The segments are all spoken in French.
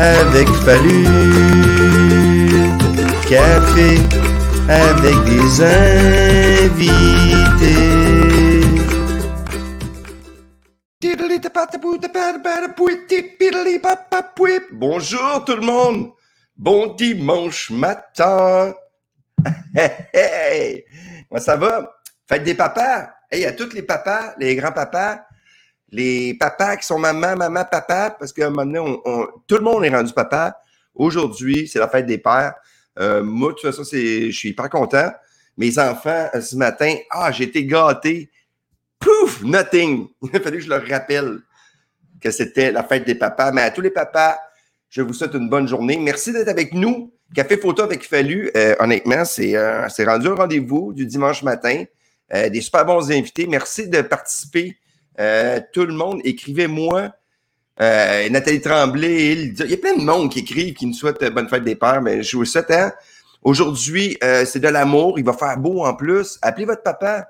avec Fallu. Café avec des invités. Bonjour tout le monde. Bon dimanche matin. Comment ça va? Faites des papas. Hey, à tous les papas, les grands-papas, les papas qui sont maman, maman, papa, parce qu'à un moment donné, on- on- tout le monde est rendu papa. Aujourd'hui, c'est la fête des pères. Euh, moi, de toute façon, je suis hyper content. Mes enfants, euh, ce matin, ah, j'ai été gâté. Pouf, nothing. Il a fallu que je leur rappelle que c'était la fête des papas. Mais à tous les papas, je vous souhaite une bonne journée. Merci d'être avec nous. Café photo avec Fallu, euh, honnêtement, c'est, euh, rendu un rendez-vous du dimanche matin. Euh, des super bons invités. Merci de participer. Euh, tout le monde, écrivez-moi. Euh, Nathalie Tremblay, il, il y a plein de monde qui écrivent, qui nous souhaitent euh, bonne fête des pères, mais je vous souhaite. Hein? Aujourd'hui, euh, c'est de l'amour. Il va faire beau en plus. Appelez votre papa.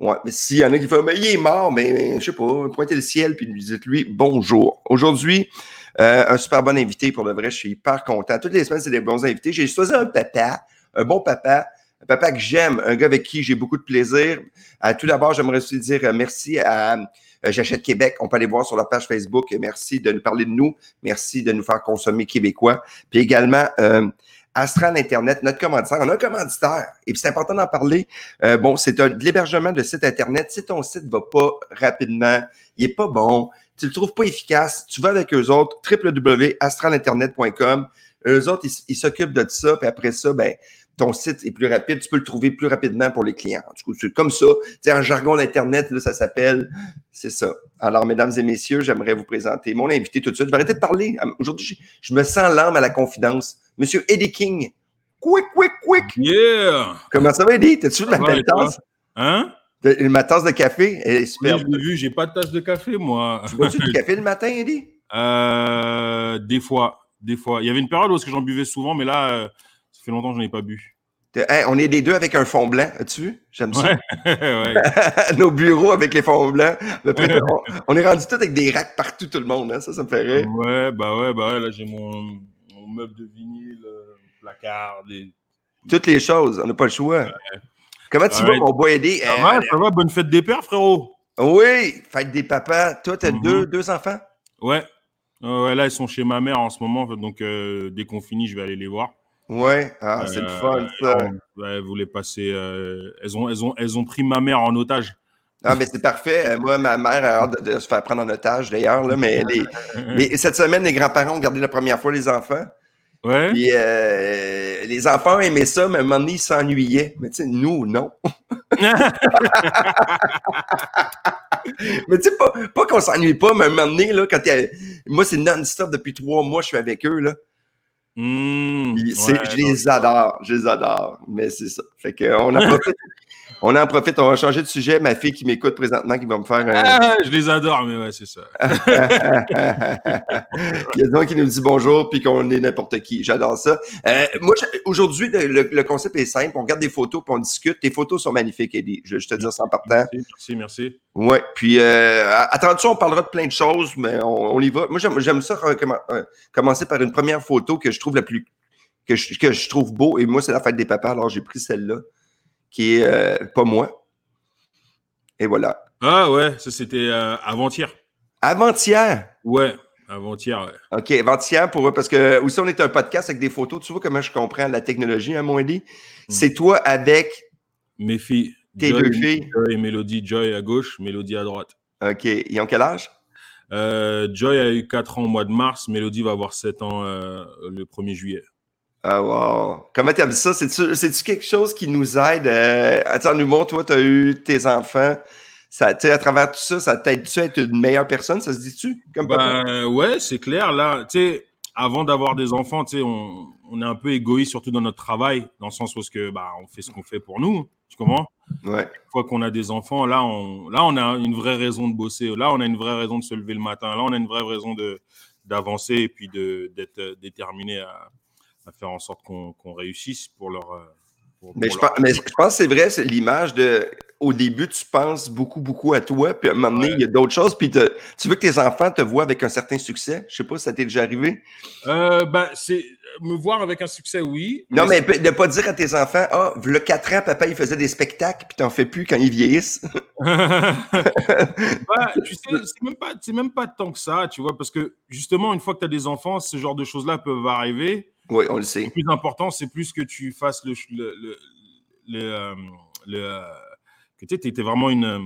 Ouais, mais s'il y en a qui font, mais il est mort, mais je sais pas, pointez le ciel puis dites-lui bonjour. Aujourd'hui, euh, un super bon invité pour le vrai. Je suis hyper content. Toutes les semaines, c'est des bons invités. J'ai choisi un papa, un bon papa, un papa que j'aime, un gars avec qui j'ai beaucoup de plaisir. Euh, tout d'abord, j'aimerais aussi dire euh, merci à euh, J'achète Québec. On peut aller voir sur leur page Facebook. Merci de nous parler de nous. Merci de nous faire consommer québécois. Puis également, euh, Astral Internet, notre commanditaire. On a un commanditaire. Et puis c'est important d'en parler. Bon, c'est de l'hébergement de site Internet. Si ton site va pas rapidement, il est pas bon, tu le trouves pas efficace, tu vas avec eux autres, www.astralinternet.com. Eux autres, ils s'occupent de ça. Puis après ça, ben, ton site est plus rapide, tu peux le trouver plus rapidement pour les clients. Du coup, c'est comme ça. Tu sais, en jargon d'Internet, là, ça s'appelle. C'est ça. Alors, mesdames et messieurs, j'aimerais vous présenter mon invité tout de suite. Je vais arrêter de parler. Aujourd'hui, je, me sens l'âme à la confidence. Monsieur Eddie King. Quick, quick, quick. Yeah! Comment ça va, Eddie? T'as-tu de va, belle tasse? Hein? Ma tasse de café, est Oui, superbe. je l'ai vu, j'ai pas de tasse de café, moi. Tu bois-tu du café le matin, Eddie? Euh, des fois, des fois. Il y avait une période où j'en buvais souvent, mais là, euh, fait longtemps que je n'en ai pas bu. Hey, on est les deux avec un fond blanc. As-tu vu? J'aime ça. Ouais, ouais. Nos bureaux avec les fonds blancs. On, on est rendu tout avec des racks partout, tout le monde. hein. Ça, ça me fait rire. Ouais, bah ouais, bah ouais, là, j'ai mon, mon meuble de vinyle, euh, placard, des... Toutes les choses. On n'a pas le choix. Comment tu vas, mon boy Eddie? Ça Euh, va, ça va, bonne fête des pères, frérot? Oui, fête des papas. Toi, t'as Mhm. deux, deux enfants? Ouais. Euh, ouais, là, ils sont chez ma mère en ce moment, donc euh, dès qu'on finit, je vais aller les voir. Ouais. Ah, c'est le Euh, fun, ça. on- ouais, elles voulaient passer. euh, elles, ont, elles, ont, elles ont pris ma mère en otage. Ah, mais c'est parfait. Euh, Moi, ma mère a hâte de, de se faire prendre en otage, d'ailleurs. là, Mais les- les- cette semaine, les grands-parents ont gardé la première fois les enfants. Ouais. Puis euh, les enfants aimaient ça, mais à un moment donné, ils s'ennuyaient. Mais tu sais, nous, non. Mais tu sais, pas, pas qu'on s'ennuie pas, mais à un moment donné, là, quand moi, c'est non-stop depuis trois mois, je suis avec eux, là. Mmh, ouais, je les adore, je les adore. Mais c'est ça. Fait qu'on en profite. On en profite, on va changer de sujet. Ma fille qui m'écoute présentement, qui va me faire un. Ah, je les adore, mais ouais, c'est ça. Il y a des gens qui nous dit bonjour puis qu'on est n'importe qui. J'adore ça. Euh, moi, aujourd'hui, le, concept est simple. On regarde des photos puis on discute. Tes photos sont magnifiques, Eddie. Je, je te dis ça en partant. Merci, merci, merci. Ouais. Puis, euh, attention, on parlera de plein de choses, mais on, on y va. Moi, j'aime, ça recommen- euh, commencer par une première photo que je trouve la plus. que je, que je trouve beau. Et moi, c'est la fête des papas. Alors, j'ai pris celle-là, qui est euh, pas moi. Et voilà. Ah ouais, ça c'était euh, avant-hier. Avant-hier? Ouais, avant-hier, ouais. OK, avant-hier, pour, parce que aussi, on est un podcast avec des photos. Tu vois comment je comprends la technologie, hein, mon Eddie? C'est toi avec Mes filles. tes Joy, deux filles. Joy et Mélodie. Joy à gauche, Mélodie à droite. OK. Ils ont quel âge? Euh, Joy a eu 4 ans au mois de mars. Mélodie va avoir 7 ans euh, le 1er juillet. Ah, wow. Comment tu as dit ça? C'est-tu, quelque chose qui nous aide? Euh, attends, en humour, toi, tu as eu tes enfants. Ça, à travers tout ça, ça t'aide-tu à être une meilleure personne? Ça se dit-tu? Comme? Ben, ouais, c'est clair. Là, tu sais, avant d'avoir des enfants, tu sais, on, on est un peu égoïste, surtout dans notre travail, dans le sens où que, bah, on fait ce qu'on fait pour nous. Tu comprends? Ouais. Une fois qu'on a des enfants, là on, là, on a une vraie raison de bosser. Là, on a une vraie raison de se lever le matin. Là, on a une vraie raison de, d'avancer et puis de, d'être euh, déterminé à, à faire en sorte qu'on, réussisse pour leur. euh, pour- Mais pour je, leur- pense, mais je pense que c'est vrai, c'est l'image de au début, tu penses beaucoup, beaucoup à toi, puis à un moment donné, il y a d'autres choses, puis te- tu veux que tes enfants te voient avec un certain succès? Je sais pas si ça t'est déjà arrivé. Euh, ben, c'est me voir avec un succès, oui. Non, mais de pas dire à tes enfants, ah, le 4 ans, papa, il faisait des spectacles, puis t'en fais plus quand ils vieillissent. Bah, tu sais, c'est même, pas, même pas tant que ça, tu vois, parce que justement, une fois que tu as des enfants, ce genre de choses-là peuvent arriver. Oui, on le Le sait. plus important, c'est plus que tu fasses le. le, le, le, euh, le, euh, que tu aies vraiment une, euh,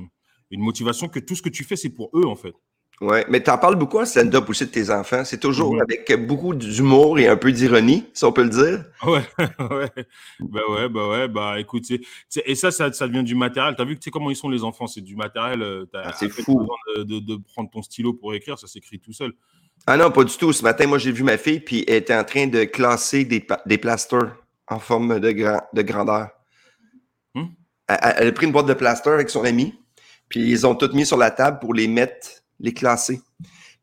une motivation que tout ce que tu fais, c'est pour eux, en fait. Ouais, mais t'en parles beaucoup en stand-up aussi de tes enfants. C'est toujours avec beaucoup d'humour et un peu d'ironie, si on peut le dire. Ouais, ouais, bah ouais, bah ouais, bah écoute, et ça, ça, ça devient du matériel. T'as vu que tu comment ils sont les enfants, c'est du matériel. Ah, c'est fou. besoin De, de, de prendre ton stylo pour écrire, ça s'écrit tout seul. Ah non, pas du tout. Ce matin, moi, j'ai vu ma fille, puis elle était en train de classer des, des plasters en forme de, grand, de grandeur. Hmm? Elle a pris une boîte de plasters avec son ami, puis ils ont toutes mis sur la table pour les mettre, les classer.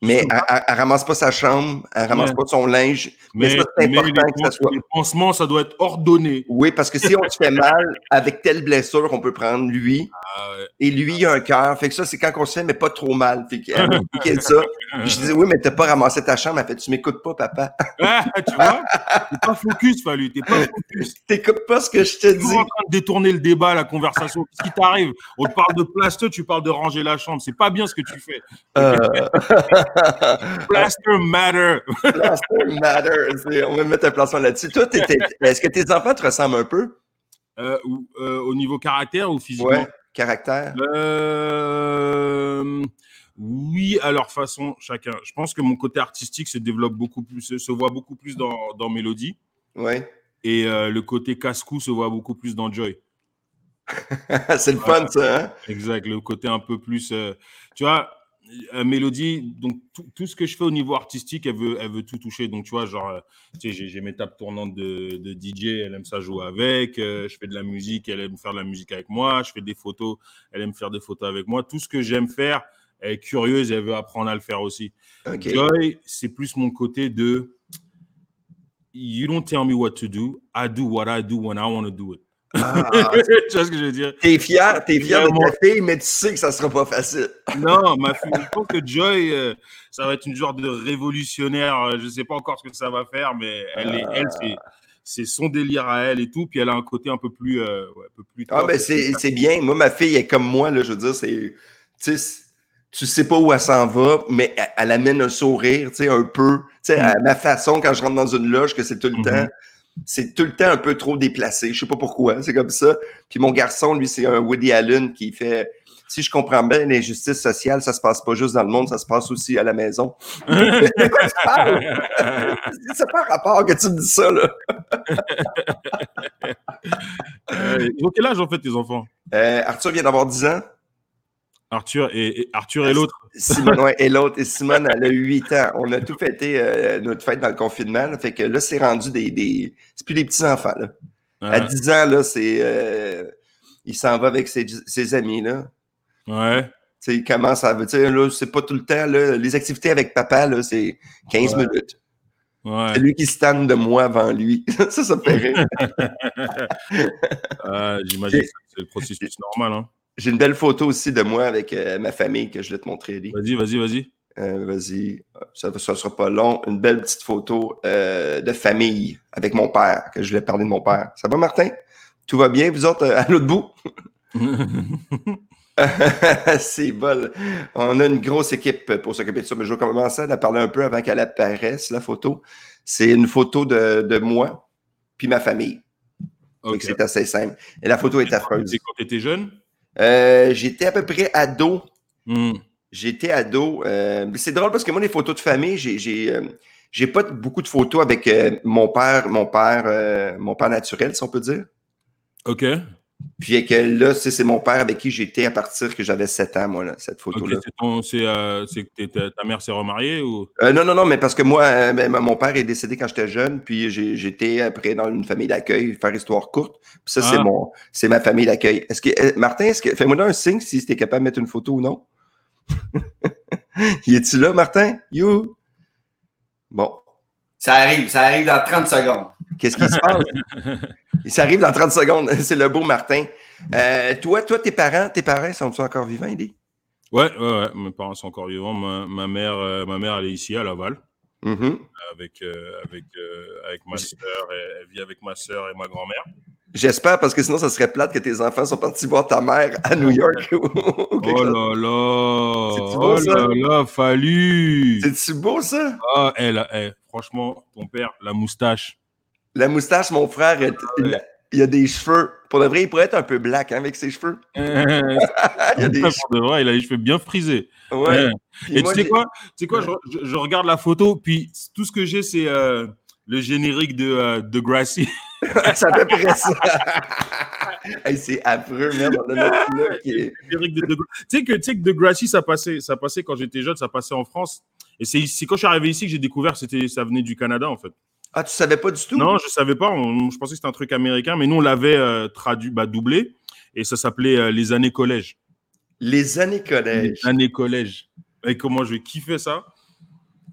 Mais elle, elle- elle ramasse pas sa chambre, elle ramasse Ouais. pas son linge. Mais Mais, ça, c'est important que ça soit. les pansements, ça doit être ordonné. Oui, parce que si on se fait mal avec telle blessure, on peut prendre lui. Ah ouais. Et lui, il a un cœur. Fait que ça, c'est quand on se fait, mais pas trop mal. Fait qu'elle ça. Puis je disais, oui, mais t'as pas ramassé ta chambre. Elle fait, tu m'écoutes pas, papa. Ah, tu vois, t'es pas focus, Fallu, t'es pas focus. T'écoutes pas ce que je te dis. toujours en train de détourner le débat, la conversation. Qu'est-ce qui t'arrive? On te parle de plaster, tu parles de ranger la chambre. C'est pas bien ce que tu fais. Euh, Plaster matter. Plaster matter. On va mettre un placement là-dessus. Toi, est-ce que tes enfants te ressemblent un peu? Euh, euh, au niveau caractère ou physiquement? Ouais. Caractère? Euh, oui, à leur façon, chacun. Je pense que mon côté artistique se développe beaucoup plus, se, voit beaucoup plus dans, dans Mélodie. Ouais. Et euh, le côté casse-cou se voit beaucoup plus dans Joy. c'est le fun, ça, hein? Exact, le côté un peu plus. euh, tu vois, Mélodie, donc tout, tout ce que je fais au niveau artistique, elle veut, elle veut tout toucher. Donc, tu vois, genre, euh, tu sais, j'ai, mes tables tournantes de, de DJ, elle aime ça jouer avec. euh, je fais de la musique, elle aime faire de la musique avec moi. Je fais des photos, elle aime faire des photos avec moi. Tout ce que j'aime faire, elle est curieuse elle veut apprendre à le faire aussi. Joy, c'est plus mon côté de You don't tell me what to do, I do what I do when I want to do it. Ah, tu vois ce que je veux dire? t'es fier, t'es fier de ta fille, mais tu sais que ça sera pas facile. Non, ma fille, je pense que Joy, euh, ça va être une genre de révolutionnaire. euh, Je sais pas encore ce que ça va faire, mais elle, est, elle c'est, c'est son délire à elle et tout. Puis elle a un côté un peu plus. euh, ouais, un peu plus Ah, ben c'est c'est bien. Moi, ma fille est comme moi, là, je veux dire, c'est. Tu sais, tu sais pas où elle s'en va, mais elle, elle amène un sourire, tu sais, un peu. Tu sais, à ma façon, quand je rentre dans une loge, que c'est tout le Mhm. temps. C'est tout le temps un peu trop déplacé. Je sais pas pourquoi, c'est comme ça. Puis mon garçon, lui, c'est un Woody Allen qui fait. Si je comprends bien, l'injustice sociale, ça se passe pas juste dans le monde, ça se passe aussi à la maison. De quoi tu parles? C'est pas un rapport que tu me dis ça, là. Euh, ils ont quel âge en fait, tes enfants? Euh, Arthur vient d'avoir 10 ans. Arthur et, et- Arthur et l'autre. Simone, ouais, et l'autre, et Simone, elle a 8 ans. On a tout fêté euh, notre fête dans le confinement. là. fait que là, c'est rendu des. des... C'est plus des petits-enfants. Là. À Ouais. 10 ans, là, c'est. euh, Il s'en va avec ses, ses amis. Là. ouais. Il commence à. Là, c'est pas tout le temps. Là, les activités avec papa, là, c'est 15 Ouais. minutes. ouais. C'est lui qui se tanne de moi avant lui. ça, ça me fait rire. Ah, J'imagine que c'est le processus normal. Hein. J'ai une belle photo aussi de moi avec euh, ma famille que je vais te montrer. Vas-y, vas-y, vas-y. Euh, Vas-y, ça ne sera pas long. Une belle petite photo euh, de famille avec mon père, que je voulais parler de mon père. Ça va, Martin? Tout va bien, vous autres, à l'autre bout? C'est bol. On a une grosse équipe pour s'occuper de ça, mais je vais commencer à parler un peu avant qu'elle apparaisse, la photo. C'est une photo de, de moi puis ma famille. C'est assez simple. Et la photo est affreuse. Quand tu étais jeune? Euh, J'étais à peu près ado Hmm. J'étais ado. euh, c'est drôle parce que moi, les photos de famille, j'ai, j'ai, euh, pas beaucoup de photos avec mon père, mon père, mon père naturel, si on peut dire. Ok. Puis que là, c'est, mon père avec qui j'étais à partir que j'avais 7 ans, moi, là, cette Ok, photo-là. c'est euh, ta, mère s'est remariée ou? Euh, non, non, non, mais parce que moi, euh, ben, mon père est décédé quand j'étais jeune, puis j'étais après dans une famille d'accueil, faire histoire courte. Puis ça, c'est Ah. mon, c'est ma famille d'accueil. Est-ce que, euh, Martin, est-ce que, fais-moi un signe si t'es capable de mettre une photo ou non. y es-tu là, Martin? You? Bon. Ça arrive, ça arrive dans 30 secondes. Qu'est-ce qui se passe? Ça arrive dans 30 secondes. C'est le beau Martin. Euh, toi, toi, tes parents, tes parents sont-ils encore vivants, Eddie? Ouais, ouais, ouais, mes parents sont encore vivants. Ma, ma mère, euh, ma mère, elle est ici à Laval Mhm. avec, euh, avec, euh, avec ma soeur. Elle, elle vit avec ma soeur et ma grand-mère. J'espère, parce que sinon, ça serait plate que tes enfants sont partis voir ta mère à New York. Oh là là, C'est-tu beau, oh ça? là là, fallu. C'est-tu beau, ça? Ah, elle, eh, franchement, ton père, la moustache. La moustache, mon frère, est- il, a, il a des cheveux. Pour de vrai, il pourrait être un peu black hein, avec ses cheveux. Il a des pour cheveux. de vrai, il a les cheveux bien frisés. Ouais. Et moi, tu sais quoi, tu sais quoi? Je, je- je regarde la photo, puis tout ce que j'ai, c'est euh, le générique de, euh, de Gracie. c'est à peu près ça. Hey, c'est affreux, merde. Tu sais que, tu sais que de Gracie, ça passait, ça passait quand j'étais jeune, ça passait en France. Et c'est quand je suis arrivé ici que j'ai découvert c'était ça venait du Canada, en fait. Ah, tu savais pas du tout? Non, je savais pas. on- je pensais que c'était un truc américain, mais nous, on l'avait euh, traduit, bah, doublé. Et ça s'appelait euh, Les années collège. Les années Les collège. années collège. Et comment je kiffer ça?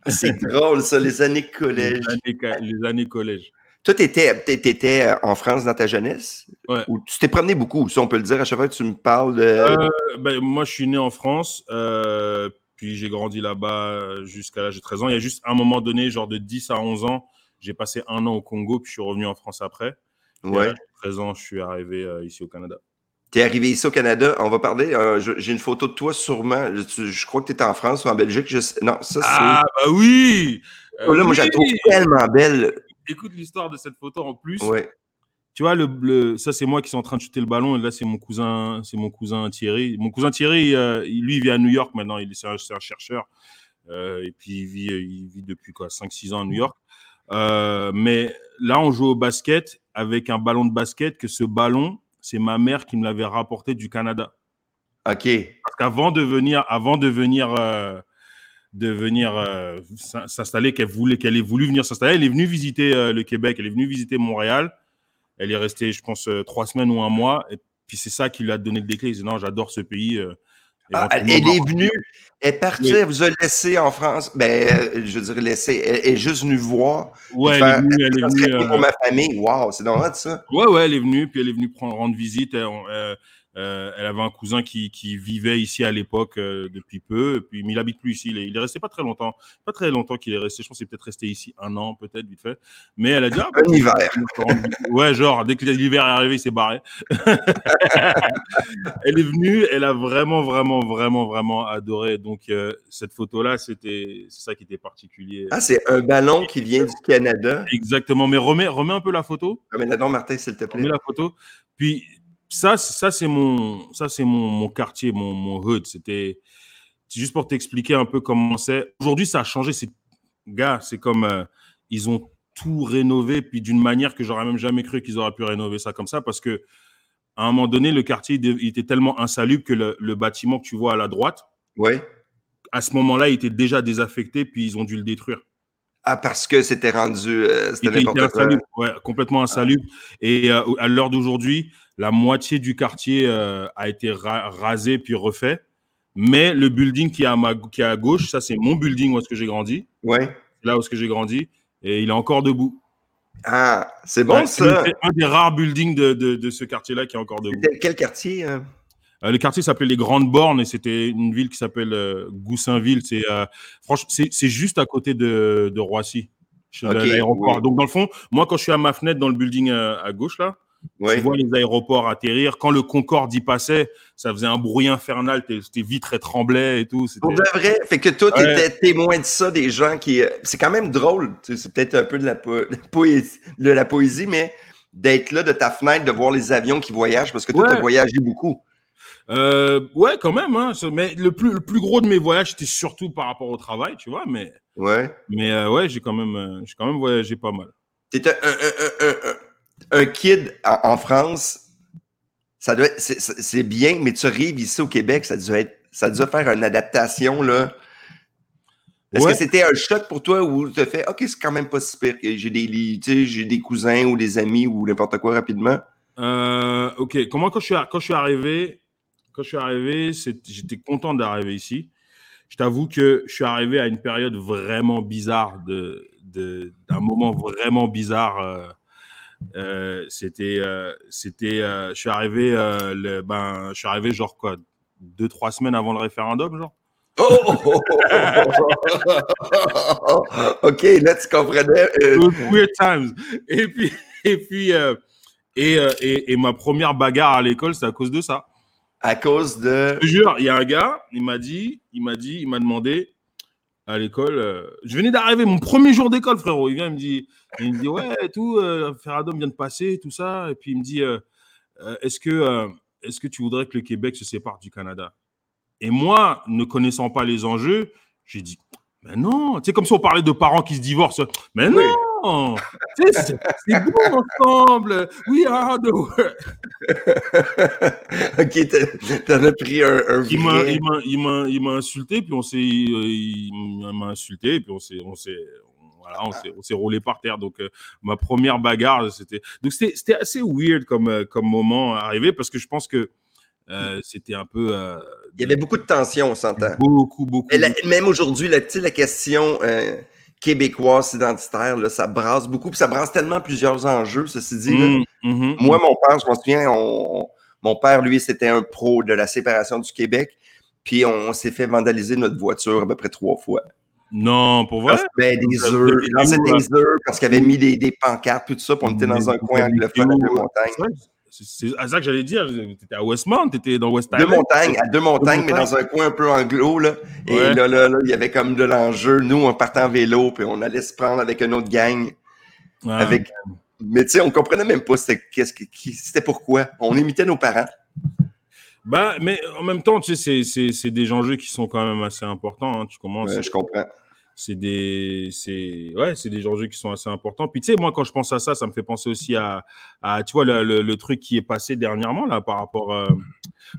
C'est drôle, ça, les années collège. Les années, les années collège. Toi, t'étais, t'é- t'étais euh, en France dans ta jeunesse? Ouais. Ou tu t'es promené beaucoup, ça, on peut le dire. À chaque fois que tu me parles de. Euh, ben, moi, je suis né en France, euh, puis j'ai grandi là-bas jusqu'à l'âge de 13 ans. Il y a juste un moment donné, genre de 10 à 11 ans, j'ai passé un an au Congo, puis je suis revenu en France après. Et à ouais. de 13 ans, je suis arrivé euh, ici au Canada. T'es arrivé ici au Canada, on va parler. euh, J'ai une photo de toi sûrement. Je, je crois que tu étais en France ou en Belgique. Je sais- non, ça c'est. Ah, bah oui Euh, Oh moi, je la trouve tellement belle. Écoute l'histoire de cette photo en plus. Ouais. Tu vois, le, le- ça, c'est moi qui suis en train de shooter le ballon. Et là, c'est mon cousin, c'est mon cousin Thierry. Mon cousin Thierry, euh, lui, il vit à New York maintenant. Il est, c'est un, chercheur. Et puis, il vit, il vit depuis quoi, 5-6 ans à New York. Euh, mais là, on joue au basket avec un ballon de basket que ce ballon, c'est ma mère qui me l'avait rapporté du Canada. OK. Parce qu'avant de venir, avant de venir, euh, de venir euh, s'in- s'installer, qu'elle voulait, qu'elle ait voulu venir s'installer, elle est venue visiter le Québec, elle est venue visiter Montréal. Elle est restée, je pense, trois semaines ou un mois. Et puis c'est ça qui lui a donné le déclic. Il dit non, j'adore ce pays. Euh, Ah, elle, est venue, elle est partie, Oui. elle vous a laissé en France. Ben, euh, je veux dire, laissé. Elle, est juste venue voir. Ouais, elle faire- est venue, elle est Ça serait venue, bien euh, pour ma famille. Wow, c'est normal ça. Ouais, ouais, elle est venue, puis elle est venue prendre, rendre visite. Elle, on- euh, elle avait un cousin qui, qui vivait ici à l'époque euh, depuis peu, et puis, mais il habite plus ici. Il est, il est resté pas très longtemps. Pas très longtemps qu'il est resté. Je pense qu'il est peut-être resté ici un an, peut-être, vite fait. Mais elle a dit, ah, bah, Un hiver. Ouais, genre, dès que l'hiver est arrivé, il s'est barré. elle est venue, elle a vraiment, vraiment, vraiment, vraiment adoré. Donc, euh, cette photo-là, c'était c'est ça qui était particulier. Ah, c'est un ballon qui vient du Canada. Exactement. Mais remets, remets un peu la photo. Ramène-la donc, Martin, s'il te Remets plaît. la photo. Puis, ça, c'est- ça c'est mon, ça, c'est mon, mon quartier, mon, mon hood. C'était juste pour t'expliquer un peu comment c'est. Aujourd'hui, ça a changé. C'est, gars, c'est comme euh, ils ont tout rénové, puis d'une manière que j'aurais même jamais cru qu'ils auraient pu rénover ça comme ça, parce que à un moment donné, le quartier il était tellement insalubre que le, le bâtiment que tu vois à la droite, Oui. à ce moment-là, il était déjà désaffecté, puis ils ont dû le détruire. Ah, parce que c'était rendu. euh, c'était n'importe quoi. ouais, complètement insalubre. Et euh, à l'heure d'aujourd'hui, la moitié du quartier euh, a été ra- rasé puis refait. Mais le building qui est à, ma, qui est à gauche, ça c'est mon building où est-ce que j'ai grandi, Oui. là où est-ce que j'ai grandi, et il est encore debout. Ah, c'est bon Ouais, c'est ça. c'est un des rares buildings de, de, de ce quartier-là qui est encore debout. Quel quartier? euh? Euh, le quartier s'appelait les Grandes Bornes et c'était une ville qui s'appelle euh, Goussainville. C'est euh, franchement, c'est juste à côté de, de Roissy, chez l'aéroport. oui. Donc dans le fond, moi quand je suis à ma fenêtre dans le building à gauche là, Oui. tu vois les aéroports atterrir. Quand le Concorde y passait, ça faisait un bruit infernal. Tes, tes vitres tremblaient et tout. Pour de vrai, fait que toi, tu Ouais. étais témoin de ça, des gens qui. euh, C'est quand même drôle, tu c'est peut-être un peu de la, po- de poésie, de la poésie, mais d'être là de ta fenêtre, de voir les avions qui voyagent, parce que toi, tu Ouais. as voyagé beaucoup. Euh, ouais, quand même. Hein. Mais le plus, le plus gros de mes voyages, c'était surtout par rapport au travail, tu vois. Mais, Ouais. mais euh, ouais, j'ai quand même, j'ai quand même voyagé pas mal. T'étais un, un, un, un, kid en, en France, ça doit c'est- bien, mais tu arrives ici au Québec, ça doit être, ça doit faire une adaptation, là. Est-ce Ouais. que c'était un choc pour toi où tu te fais, OK, c'est quand même pas si pire que j'ai des, j'ai des cousins ou des amis ou n'importe quoi rapidement? Euh, ok, comment quand je suis, quand je suis arrivé, quand je suis arrivé, j'étais content d'arriver ici. Je t'avoue que je suis arrivé à une période vraiment bizarre de, de- d'un moment vraiment bizarre. Euh, c'était, euh, c'était, euh, je suis arrivé, le, ben, je suis arrivé genre quoi, deux trois semaines avant le référendum, genre. Oh! OK, là, tu comprenais. Weird times. Et puis, et puis, et, et, et ma première bagarre à l'école, c'est à cause de ça. à cause de. Je te jure, il y a un gars, il m'a dit, il m'a dit, il m'a demandé à l'école. euh, je venais d'arriver, mon premier jour d'école, frérot. Il vient, il me dit, il me dit, ouais, tout, euh, Ferradom vient de passer, tout ça. Et puis il me dit, euh, euh, est-ce que, est-ce que tu voudrais que le Québec se sépare du Canada? Et moi, ne connaissant pas les enjeux, j'ai dit, mais non. Tu sais, comme si on parlait de parents qui se divorcent. Mais Oui. non. C'est c'est bon ensemble. We are the world. OK, t'en as pris un, un Il m'a, vrai. il m'a, il m'a, il m'a insulté, puis on s'est, il m'a insulté, puis on s'est, on s'est, voilà, on s'est, on s'est roulé par terre. Donc euh, ma première bagarre, c'était, donc c'était, c'était assez weird comme, euh, comme moment arrivé parce que je pense que euh, c'était un peu euh, Il y avait beaucoup de tension, on s'entend. beaucoup, beaucoup. La- même aujourd'hui, sais, la question euh, québécoise identitaire, là, ça brasse beaucoup, puis ça brasse tellement plusieurs enjeux, ceci dit. là. Mm, mhm, Moi, mon père, je m'en souviens, on- mon père, lui, c'était un pro de la séparation du Québec, puis on, s'est fait vandaliser notre voiture à peu près trois fois. non, pour vrai? Parce des œufs, il lançait des œufs parce qu'il avait mis des, des pancartes, tout ça, puis on était dans un coin anglophone à où? montagnes. C'est à ça que j'allais dire. T'étais à Westmount, t'étais dans West Deux Island. montagnes, à deux montagnes, mais montagnes. dans un coin un peu anglo, là. Et Ouais. là, là, là, il y avait comme de l'enjeu. Nous, on partait en vélo, puis on allait se prendre avec une autre gang. Avec... Mais tu sais, on comprenait même pas c'était, qu'est-ce que- qui- c'était pourquoi. On imitait nos parents. Bah, mais en même temps, tu sais, c'est, c'est, c'est des enjeux qui sont quand même assez importants. hein. Tu commences, Ouais, je comprends. C'est des, c'est, ouais, c'est des enjeux qui sont assez importants. Puis tu sais, moi, quand je pense à ça, ça me fait penser aussi à, tu vois, le, le, truc qui est passé dernièrement là par rapport, euh,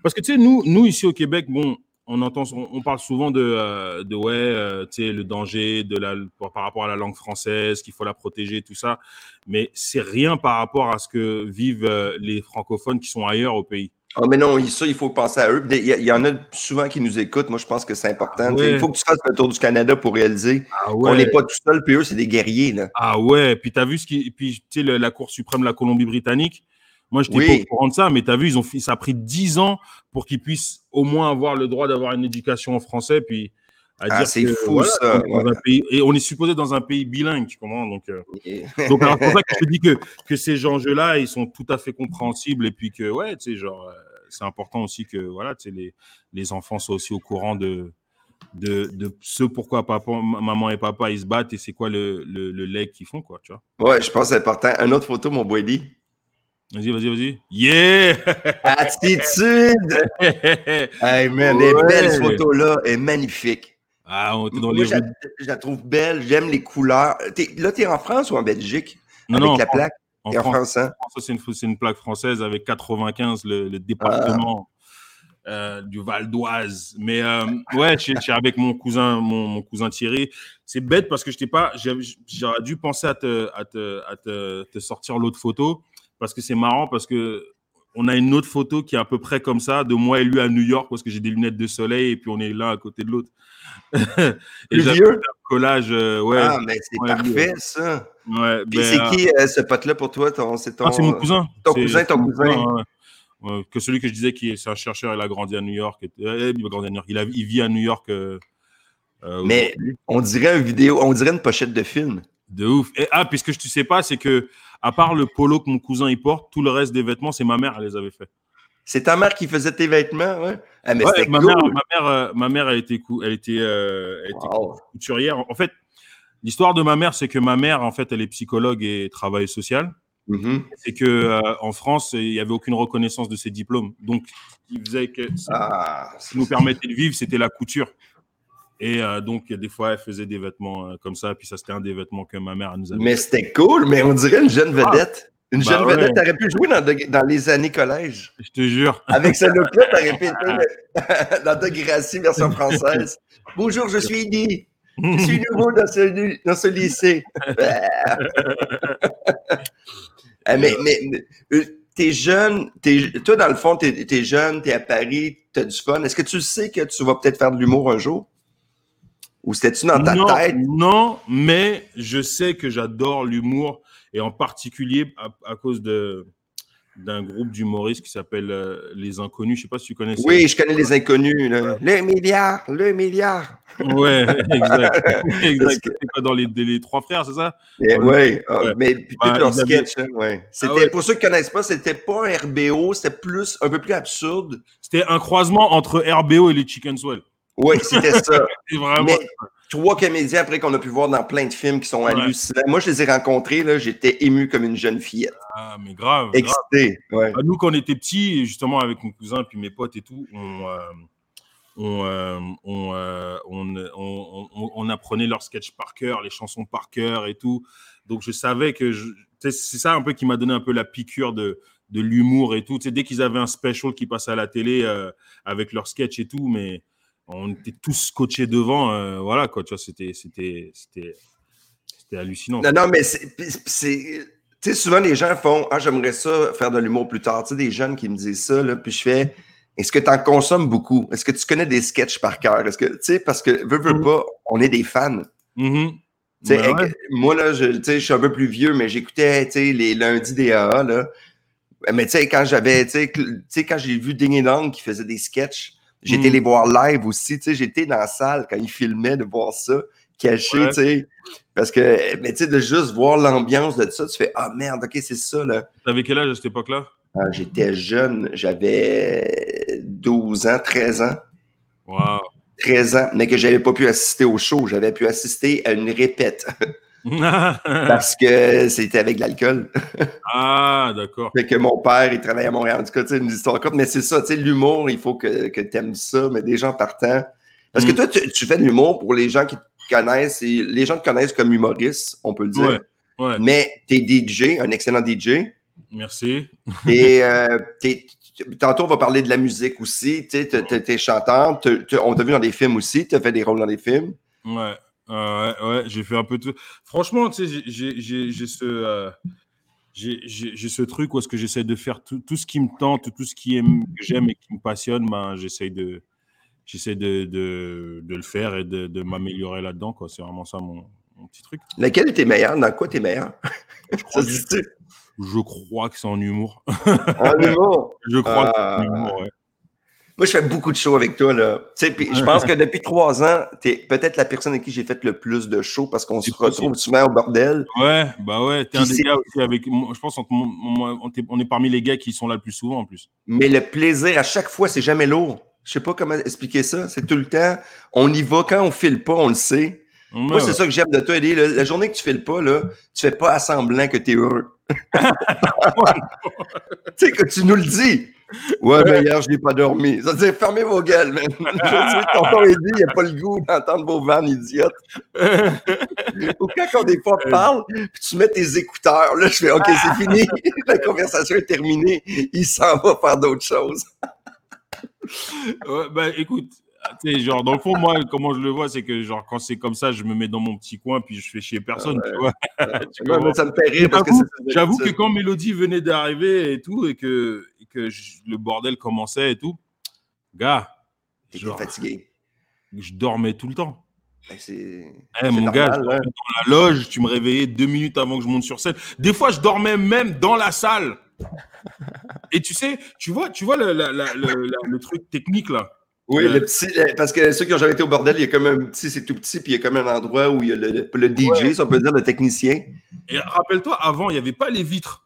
parce que tu sais, nous, nous ici au Québec, bon, on entend, on, parle souvent de, euh, de ouais, euh, tu sais, le danger de la, par, par rapport à la langue française, qu'il faut la protéger, tout ça. Mais c'est rien par rapport à ce que vivent euh, les francophones qui sont ailleurs au pays. Ah, mais non, ça, il faut penser à eux. Il y, en a souvent qui nous écoutent. Moi, je pense que c'est important. Tu Ouais. Il faut que tu fasses le tour du Canada pour réaliser Ah qu'on n'est pas tout seul, puis eux, c'est des guerriers. Là. Ah ouais, puis t'as vu ce qui, puis tu sais la Cour suprême de la Colombie-Britannique. Moi, je n'étais Oui. pas au courant de ça, mais t'as vu, ils ont, fait- ça a pris 10 ans pour qu'ils puissent au moins avoir le droit d'avoir une éducation en français, puis Ah, dire c'est fou, voilà, ça, ouais. pays- et on est supposé dans un pays bilingue, tu comprends Donc, euh, donc alors, pour ça que je te dis que que ces enjeux-là, ils sont tout à fait compréhensibles, et puis que ouais, tu sais, genre, euh, c'est important aussi que voilà, tu sais, les les enfants soient aussi au courant de de, de ce pourquoi papa, maman et papa ils se battent et c'est quoi le, le, le leg qu'ils font quoi, tu vois. Ouais, je pense que c'est important. Une autre photo, mon Boily. Vas-y, vas-y, vas-y. Yeah! Attitude! Hey, man, les belles photos-là est magnifique. Ah, on était dans Moi, les je la, rues. je la trouve belle. J'aime les couleurs. T'es- là, tu es en France ou en Belgique? Non, avec non, la France, plaque? en T'es en France, France, hein? ça, c'est une, plaque française avec 95, le, le département euh, du Val d'Oise. Mais euh, ouais, je suis avec mon cousin, mon, mon cousin Thierry. C'est bête parce que je t'ai pas, j'aurais dû penser à te, à te, à te, te sortir l'autre photo parce que c'est marrant parce que on a une autre photo qui est à peu près comme ça de moi et lui à New York parce que j'ai des lunettes de soleil et puis on est l'un à côté de l'autre. et vieux? collage, euh, ouais, Ah, mais c'est parfait, ça. ouais. Puis ben, c'est euh, qui euh, ce pote-là pour toi? Ton, c'est ton, ah, mon cousin. ton cousin, ton cousin. ouais. Ouais, que celui que je disais qui est, un chercheur, il a grandi à New York. et- il a grandi à New York. Il, a- il vit à New York. Mais on dirait une vidéo, on dirait une pochette de film. de ouf. Et, ah, puisque je tu sais pas, c'est que à part le polo que mon cousin il porte, tout le reste des vêtements, c'est ma mère, elle les avait fait. C'est ta mère qui faisait tes vêtements, ouais? Ah, mais Ouais, ma, cool. mère, ma mère, euh, ma mère, elle était, cou- elle était, euh, elle était Wow. couturière. En fait, l'histoire de ma mère, c'est que ma mère, en fait, elle est psychologue et travailleuse sociale. Mhm. C'est que euh, en France, il n'y avait aucune reconnaissance de ses diplômes. Donc, ce qui faisait que Ah, qui nous permettait de vivre, c'était la couture. Et euh, donc, des fois, elle faisait des vêtements euh, comme ça. Puis ça, c'était un des vêtements que ma mère nous avait. mais c'était cool, mais on dirait une jeune vedette. Une Bah jeune ouais. vedette, t'aurais pu jouer dans, de- dans les années collège. Je te jure. Avec ce look-là, t'aurais pu être dans Degrassi version française. Bonjour, je suis Eddie. Je suis nouveau dans ce, dans ce lycée. Ah, mais mais, mais, euh, t'es jeune, t'es, toi, dans le fond, t'es, jeune, t'es à Paris, t'as du fun. Est-ce que tu sais que tu vas peut-être faire de l'humour un jour? Ou c'était-tu dans ta non, tête? Non, mais je sais que j'adore l'humour et en particulier à, à cause de d'un groupe d'humoristes qui s'appelle euh, Les Inconnus. Je sais pas si tu connais. ça. Oui, je connais les inconnus. Là. Le milliard, le milliard. Ouais, exact. exact. Que- dans les, les trois frères, c'est ça? Eh, Ouais. oui, ah, Ouais. mais puis tout leur sketch, hein, ouais. C'était, Ah ouais. pour ceux qui connaissent pas, c'était pas un RBO, c'était plus, un peu plus absurde. C'était un croisement entre RBO et les Chicken Swell. Oui, c'était ça. Vraiment. Mais trois comédiens après qu'on a pu voir dans plein de films qui sont Ouais. hallucinants. Moi, je les ai rencontrés, là, j'étais ému comme une jeune fillette. Ah, mais grave. grave. Excité, ouais. Ah, Nous, quand on était petits, justement, avec mon cousin puis mes potes et tout, on, euh, on, euh, on, euh, on, on- on- on apprenait leurs sketchs par cœur, les chansons par cœur et tout. Donc, je savais que c'est ça un peu qui m'a donné un peu la piqûre de, de l'humour et tout. Tu sais, dès qu'ils avaient un special qui passait à la télé avec leurs sketchs et tout, mais on était tous scotchés devant. euh, voilà, quoi. Tu vois, c'était, c'était, c'était, c'était hallucinant. Non, non, mais c'est. Tu sais, souvent, les gens font Ah, j'aimerais ça faire de l'humour plus tard. Tu sais, des jeunes qui me disent ça, là, puis je fais Est-ce que tu en consommes beaucoup? Est-ce que tu connais des sketchs par cœur? Est-ce que, tu sais, parce que, veux, veux Mhm. pas, on est des fans. Mhm. Tu sais, Ouais, avec- Moi, là, je, tu sais, je suis un peu plus vieux, mais j'écoutais tu sais, les lundis des AA. Là. Mais tu sais, quand j'avais, tu sais, cl- tu sais, quand j'ai vu Ding Dong qui faisait des sketchs, j'étais Mm. les voir live aussi. Tu sais, j'étais dans la salle quand ils filmaient de voir ça, caché, Ouais. tu sais. Parce que, mais tu sais, de juste voir l'ambiance de ça, tu fais Ah merde, ok, c'est ça, là. T'avais quel âge à cette époque-là? Ah, j'étais jeune, j'avais 12 ans, 13 ans. Waouh. 13 ans, mais que j'avais pas pu assister au show. J'avais pu assister à une répète parce que c'était avec de l'alcool. ah, d'accord. Fait que mon père, il travaillait à Montréal. En tout cas, une histoire courte. Mais c'est ça, tu sais, l'humour, il faut que, que tu aimes ça, mais des gens partant. Parce que Mm. toi, tu, tu fais de l'humour pour les gens qui te connaissent. Et les gens te connaissent comme humoriste, on peut le dire. Ouais. Ouais, Mais tu es DJ, un excellent DJ. merci. Et euh, t'es- tantôt, on va parler de la musique aussi. Tu t'es chanteur. t'es- t'es- on t'a vu dans des films aussi. Tu as fait des rôles dans des films. Ouais, euh, ouais, ouais, j'ai fait un peu tout. Franchement, tu sais, j'ai- ce, euh, j'ai ce truc où est-ce que j'essaie de faire tout, tout ce qui me tente, tout ce qui aime, que j'aime et qui me passionne, ben, j'essaie de, j'essaie de, de, de le faire et de, de m'améliorer là-dedans. C'est vraiment ça mon, mon petit truc. Lequel était meilleur? Dans quoi t'es meilleur? Je crois, je que c'est en humour. En humour? je crois que c'est en humour, ouais. Moi, je fais beaucoup de shows avec toi, là. Tu sais, je pense que depuis trois ans, t'es peut-être la personne avec qui j'ai fait le plus de shows parce qu'on se possible. retrouve souvent au bordel. Ouais, bah ouais, t'es un des gars aussi avec. Je pense qu'on on, est- on est parmi les gars qui sont là le plus souvent en plus. Mais le plaisir, à chaque fois, c'est jamais lourd. Je sais pas comment expliquer ça. C'est tout le temps. On y va. Quand on file pas, on le sait. Moi, c'est ouais. ça que j'aime de toi, Eddie. La journée que tu files pas, là, tu fais pas à semblant que t'es heureux. tu sais, que tu nous le dis. Ouais, mais hier, je n'ai pas dormi. Ça dire, fermez vos gueules, man. Je tonton Eddie, il n'a pas le goût d'entendre vos vannes idiotes. Ou quand des fois parle, puis tu mets tes écouteurs, là, je fais OK, c'est fini, la conversation est terminée, il s'en va faire d'autres choses. Ouais, bah écoute, tu sais, genre dans le fond, moi, comment je le vois, c'est que genre quand c'est comme ça, je me mets dans mon petit coin puis je fais chier personne, tu vois. Tu Ouais, comprends? mais ça me fait rire parce que J'avoue- c'est- que c'est- quand Mélodie venait d'arriver et tout, et que, que je- le bordel commençait et tout, gars, genre, fatigué. je dormais tout le temps. Ben, c'est Eh, c'est mon gars, je dormais dans la loge, tu me réveillais deux minutes avant que je monte sur scène. Des fois, je dormais même dans la salle. Et tu sais, tu vois, tu vois le, la- la- le- la- le truc technique là. Oui, Euh, le petit, parce que ceux qui ont jamais été au bordel, il y a comme un petit, c'est tout petit, puis il y a comme un endroit où il y a le, DJ, si on peut dire, le technicien. Et rappelle-toi, avant, il n'y avait pas les vitres.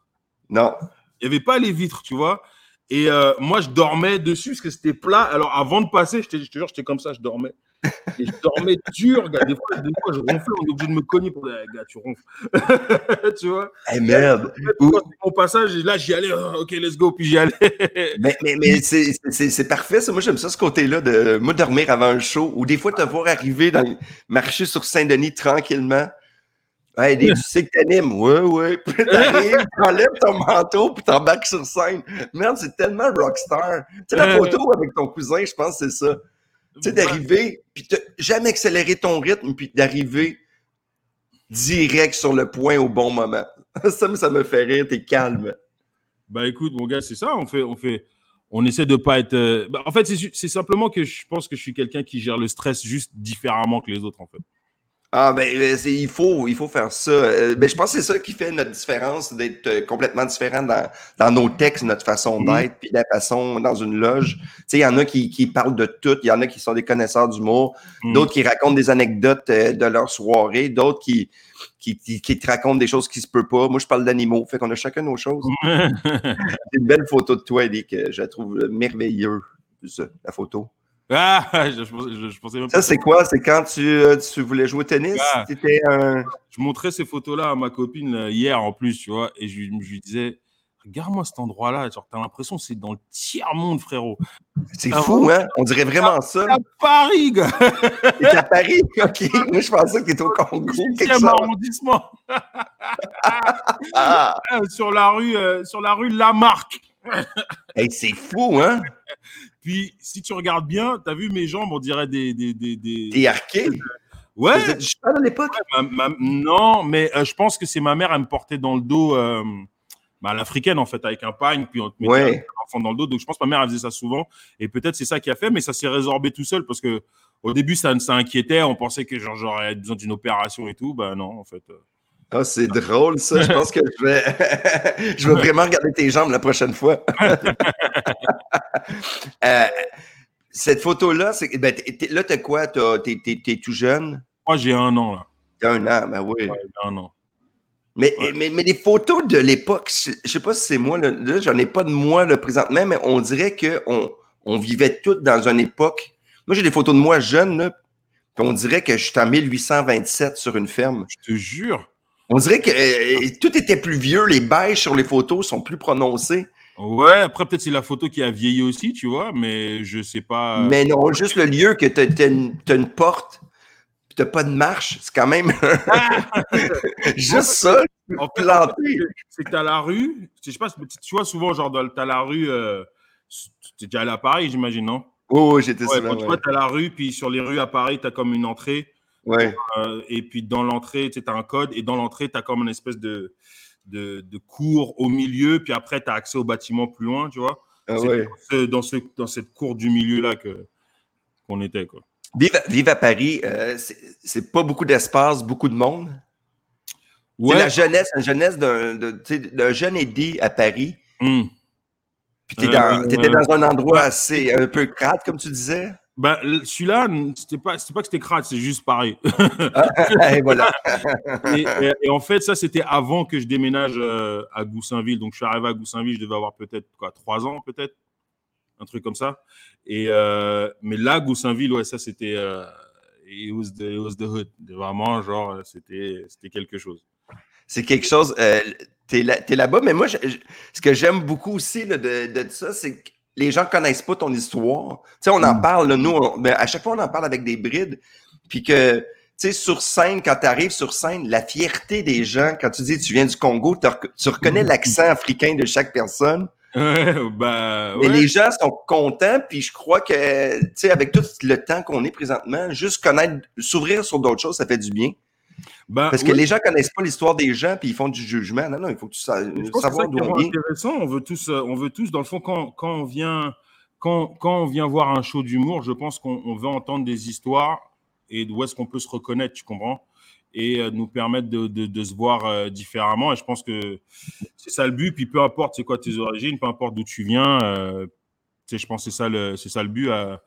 Non. Il n'y avait pas les vitres, tu vois. Et euh, moi, je dormais dessus parce que c'était plat. Alors, avant de passer, je te je te jure, j'étais comme ça, je dormais. Et je dormais dur, gars. Des fois, des fois, je ronflais, on est obligé de me cogner pour dire, Eh, gars, tu ronfles. tu vois? Eh merde. Mon passage, là, j'y allais, Oh, ok, let's go, puis j'y allais. Mais, mais, mais c'est parfait, ça. Moi, j'aime ça, ce côté-là de moi dormir avant un show ou des fois te voir arriver dans marcher sur Saint-Denis tranquillement. Hey, tu sais que t'animes. Ouais, ouais. Puis t'arrives, t'enlèves ton manteau, puis t'embarques sur scène. Merde, c'est tellement rockstar. Tu sais, la photo avec ton cousin, je pense que c'est ça. Tu sais, d'arriver, puis de jamais accélérer ton rythme, puis d'arriver direct sur le point au bon moment. Ça, ça me fait rire, t'es calme. Bah écoute, mon gars, c'est ça. On fait, on fait, on essaie de pas être. euh, bah, en fait, c'est simplement que je pense que je suis quelqu'un qui gère le stress juste différemment que les autres, en fait. Ah ben euh, c'est- il faut il faut faire ça. Euh, ben, je pense que c'est ça qui fait notre différence d'être euh, complètement différent dans, dans nos textes, notre façon Mhm. d'être, puis la façon dans une loge. Tu sais, il y en a qui, qui parlent de tout, il y en a qui sont des connaisseurs d'humour, Mhm. d'autres qui racontent des anecdotes euh, de leur soirée, d'autres qui, qui, qui, qui te racontent des choses qui se peuvent pas. Moi, je parle d'animaux, fait qu'on a chacun nos choses. C'est une belle photo de toi, Eddie, que je la trouve merveilleuse, la photo. ah, je, je pensais- je- je pensais même Ça, c'est quoi? C'est quand tu, euh, tu voulais jouer au tennis? Ah. C'était un... Je montrais ces photos-là à ma copine là, hier en plus, tu vois, et je, lui- je lui disais, regarde-moi cet endroit-là, genre, t'as l'impression que c'est dans le tiers-monde, frérot. C'est Ah fou, hein? On dirait vraiment ça. À Paris, gars, T'es à Paris? OK. Moi, je pensais que t'étais au Congo. quelque 8e chose. arrondissement, Ah! euh, sur la rue, euh, sur la rue Lamarck. Hey, c'est fou, hein? Puis, si tu regardes bien, t'as vu mes jambes, on dirait des... des, des, des- T'es arqué. Ouais, Vous êtes cheval à l'époque? ma- ma- non, mais euh, je pense que c'est ma mère, elle me portait dans le dos... euh, bah, l'africaine en fait avec un pagne puis on te mettait Ouais. l'enfant dans le dos donc je pense que ma mère elle faisait ça souvent et peut-être c'est ça qui a fait mais ça s'est résorbé tout seul parce que au début ça, ça inquiétait on pensait que genre j'aurais besoin d'une opération et tout bah non en fait Ah, c'est drôle, ça. Je pense que je vais... je vais vraiment regarder tes jambes la prochaine fois. Euh, cette photo-là, c'est... Ben, t'es- t'es- là, t'as quoi? T'as- T'es, t'es- t'es tout jeune? moi j'ai un an là T'as un an, ben oui. Ouais, j'ai un an Mais, Ouais. mais, mais les photos de l'époque, je je sais pas si c'est moi, là, là, j'en ai pas de moi là, présentement, mais on dirait qu'on on vivait toutes dans une époque. Moi, j'ai des photos de moi jeune, là, puis on dirait que je suis en 1827 sur une ferme. je te jure On dirait que euh, tout était plus vieux, les beiges sur les photos sont plus prononcés. ouais après peut-être c'est la photo qui a vieilli aussi tu vois mais je sais pas Mais non, juste le lieu que t'as as une, porte, puis t'as pas de marche, c'est quand même juste ça, en planté. c'est que t'as la rue je sais pas tu vois souvent genre dans- t'as la rue euh, t'es déjà allé à Paris j'imagine non? Oh, oui, j'étais ouais, souvent, quand tu vois t'as la rue puis sur les rues à Paris t'as comme une entrée Ouais. Euh, et puis dans l'entrée, tu as un code, et dans l'entrée, tu as comme une espèce de, de, de cour au milieu, puis après, tu as accès au bâtiment plus loin, tu vois. Ah C'est ouais. dans, ce- dans, ce- dans cette cour du milieu-là qu'on était, quoi. Vive, à- vive à Paris, euh, c'est- pas beaucoup d'espace, beaucoup de monde. C'est Ouais, la jeunesse, la jeunesse d'un jeune aidé à Paris. hum. Puis Euh, dans, t'étais euh, dans un endroit assez un peu crade, comme tu disais. Ben, l- celui-là, c'était pas, c'était pas que c'était crade, c'est juste pareil. Et voilà. et, et- et en fait, ça, c'était avant que je déménage euh, à Goussainville. Donc, je suis arrivé à Goussainville, je devais avoir peut-être quoi, trois ans, peut-être, un truc comme ça. Et euh, mais là, Goussainville, ouais, ça, c'était euh, it, was the, it was the hood. Vraiment, genre, c'était, c'était quelque chose. C'est quelque chose. Euh, t'es là, t'es là-bas, mais moi, je- je- ce que j'aime beaucoup aussi là, de, de ça, c'est que les gens connaissent pas ton histoire. Tu sais, on en Mm. parle, là, nous, on- ben, à chaque fois, on en parle avec des brides. Puis que, tu sais, sur scène, quand tu arrives sur scène, la fierté des gens, quand tu dis tu viens du Congo, rec- tu reconnais Mm. l'accent africain de chaque personne. Ouais, bah, Mais les gens sont contents, puis je crois que, tu sais, avec tout le temps qu'on est présentement, juste connaître, s'ouvrir sur d'autres choses, ça fait du bien. Bah, Parce que les gens connaissent pas l'histoire des gens, puis ils font du jugement. Non, non, il faut que tu sa- savoir d'où on vient. intéressant. On veut tous, euh, on veut tous, dans le fond, quand, quand on vient, quand, quand on vient voir un show d'humour, je pense qu'on on veut entendre des histoires et d'où est-ce qu'on peut se reconnaître, tu comprends? Et euh, nous permettre de, de, de se voir euh, différemment. Et je pense que c'est ça le but. Puis peu importe c'est quoi tes origines, peu importe d'où tu viens, euh, je pense que c'est ça le, ça le but à,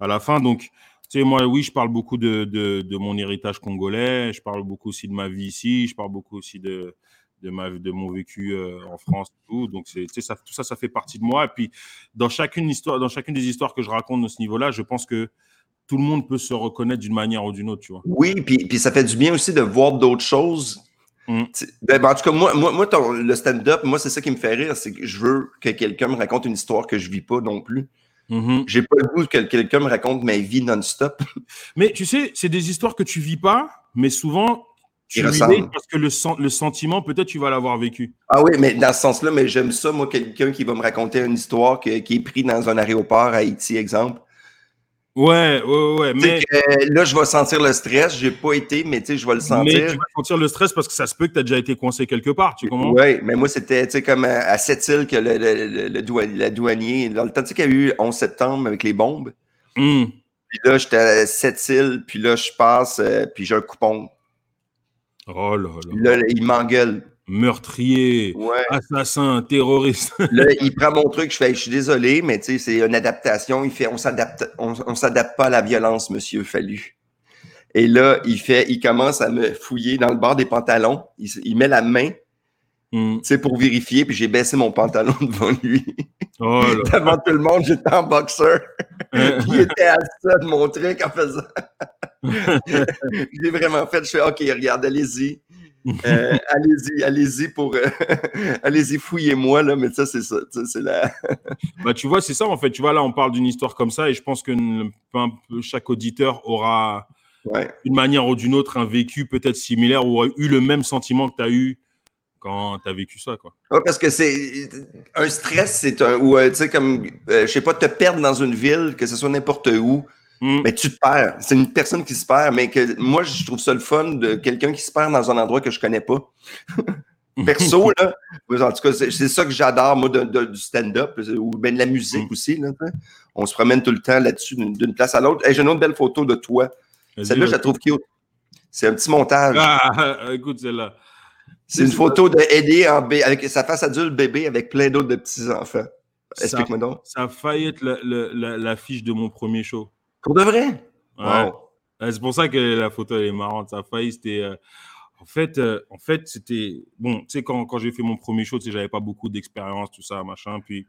à la fin. Donc, tu sais, moi, oui, je parle beaucoup de, de, de mon héritage congolais. Je parle beaucoup aussi de ma vie ici. Je parle beaucoup aussi de, de, ma, de mon vécu euh, en France tout. Donc, tu sais, ça, tout ça, ça fait partie de moi. Et puis, dans chacune, histoire, dans chacune des histoires que je raconte de ce niveau-là, je pense que tout le monde peut se reconnaître d'une manière ou d'une autre, tu vois. Oui, puis, puis ça fait du bien aussi de voir d'autres choses. Mm. Tu- Ben, ben, en tout cas, moi, moi, moi ton- le stand-up, moi, c'est ça qui me fait rire, c'est que je veux que quelqu'un me raconte une histoire que je vis pas non plus. Mhm. J'ai pas le goût que quelqu'un me raconte ma vie non-stop. Mais tu sais, c'est des histoires que tu vis pas, mais souvent, tu vis parce que le, sen- le sentiment, peut-être, tu vas l'avoir vécu. Ah oui, mais dans ce sens-là, mais j'aime ça, moi, quelqu'un qui va me raconter une histoire que- qui est pris dans un aéroport à Haïti, exemple. Ouais, ouais, ouais. Mais que, là, je vais sentir le stress. J'ai pas été, mais tu sais, je vais le sentir. Mais tu vas sentir le stress parce que ça se peut que tu as déjà été coincé quelque part, tu comprends? Oui, mais moi, c'était, tu sais, comme à, à Sept-Îles que le, le, le, douanier, la douanier, dans le temps, tu sais qu'il y a eu 11 septembre avec les bombes. Hmm. Puis là, j'étais à Sept-Îles, puis là, je passe, euh, puis j'ai un coupon. Oh là là. Là, il m'engueule. Meurtrier, Ouais. assassin, terroriste. Là, il prend mon truc, je fais, je suis désolé, mais tu sais, c'est une adaptation. Il fait, on s'adapte, on, on s'adapte pas à la violence, monsieur Fallu. Et là, il fait, il commence à me fouiller dans le bord des pantalons. Il, met la main, Hmm. tu sais, pour vérifier, puis j'ai baissé mon pantalon devant lui. Oh là. Devant tout le monde, j'étais en boxeur. Puis il était à ça de mon truc en faisant. j'ai vraiment fait, je fais, OK, regarde, allez-y. Euh, allez-y, allez-y pour, euh, allez-y, fouillez-moi, là, mais ça, c'est ça, c'est la... Bah, tu vois, c'est ça en fait. Tu vois, là, on parle d'une histoire comme ça et je pense que chaque auditeur aura, Ouais. d'une manière ou d'une autre, un vécu peut-être similaire ou aura eu le même sentiment que tu as eu quand tu as vécu ça. Quoi. Ouais, parce que c'est un stress, c'est un ou euh, tu sais comme euh, je sais pas te perdre dans une ville, que ce soit n'importe où, Hmm. mais tu te perds. C'est une personne qui se perd, mais que moi je trouve ça le fun de quelqu'un qui se perd dans un endroit que je connais pas. Perso là, en tout cas c'est ça que j'adore moi de- de- du stand-up ou ben de la musique Mm. aussi là. On se promène tout le temps là-dessus d'une place à l'autre. Hey, J'ai une autre belle photo de toi. Celle-là je la trouve cute. C'est un petit montage. Ah, écoute celle-là. c'est une photo de Eddie en bé- avec sa face adulte bébé avec plein d'autres de petits enfants. Explique-moi donc. ça a failli être la- la- la- l'affiche de mon premier show. Pour de vrai? Ouais. Wow. Ouais, C'est pour ça que la photo elle est marrante. Ça a failli, c'était. euh, En fait, euh, en fait, c'était bon. Tu sais, quand, quand j'ai fait mon premier show, tu sais, j'avais pas beaucoup d'expérience, tout ça, machin. Puis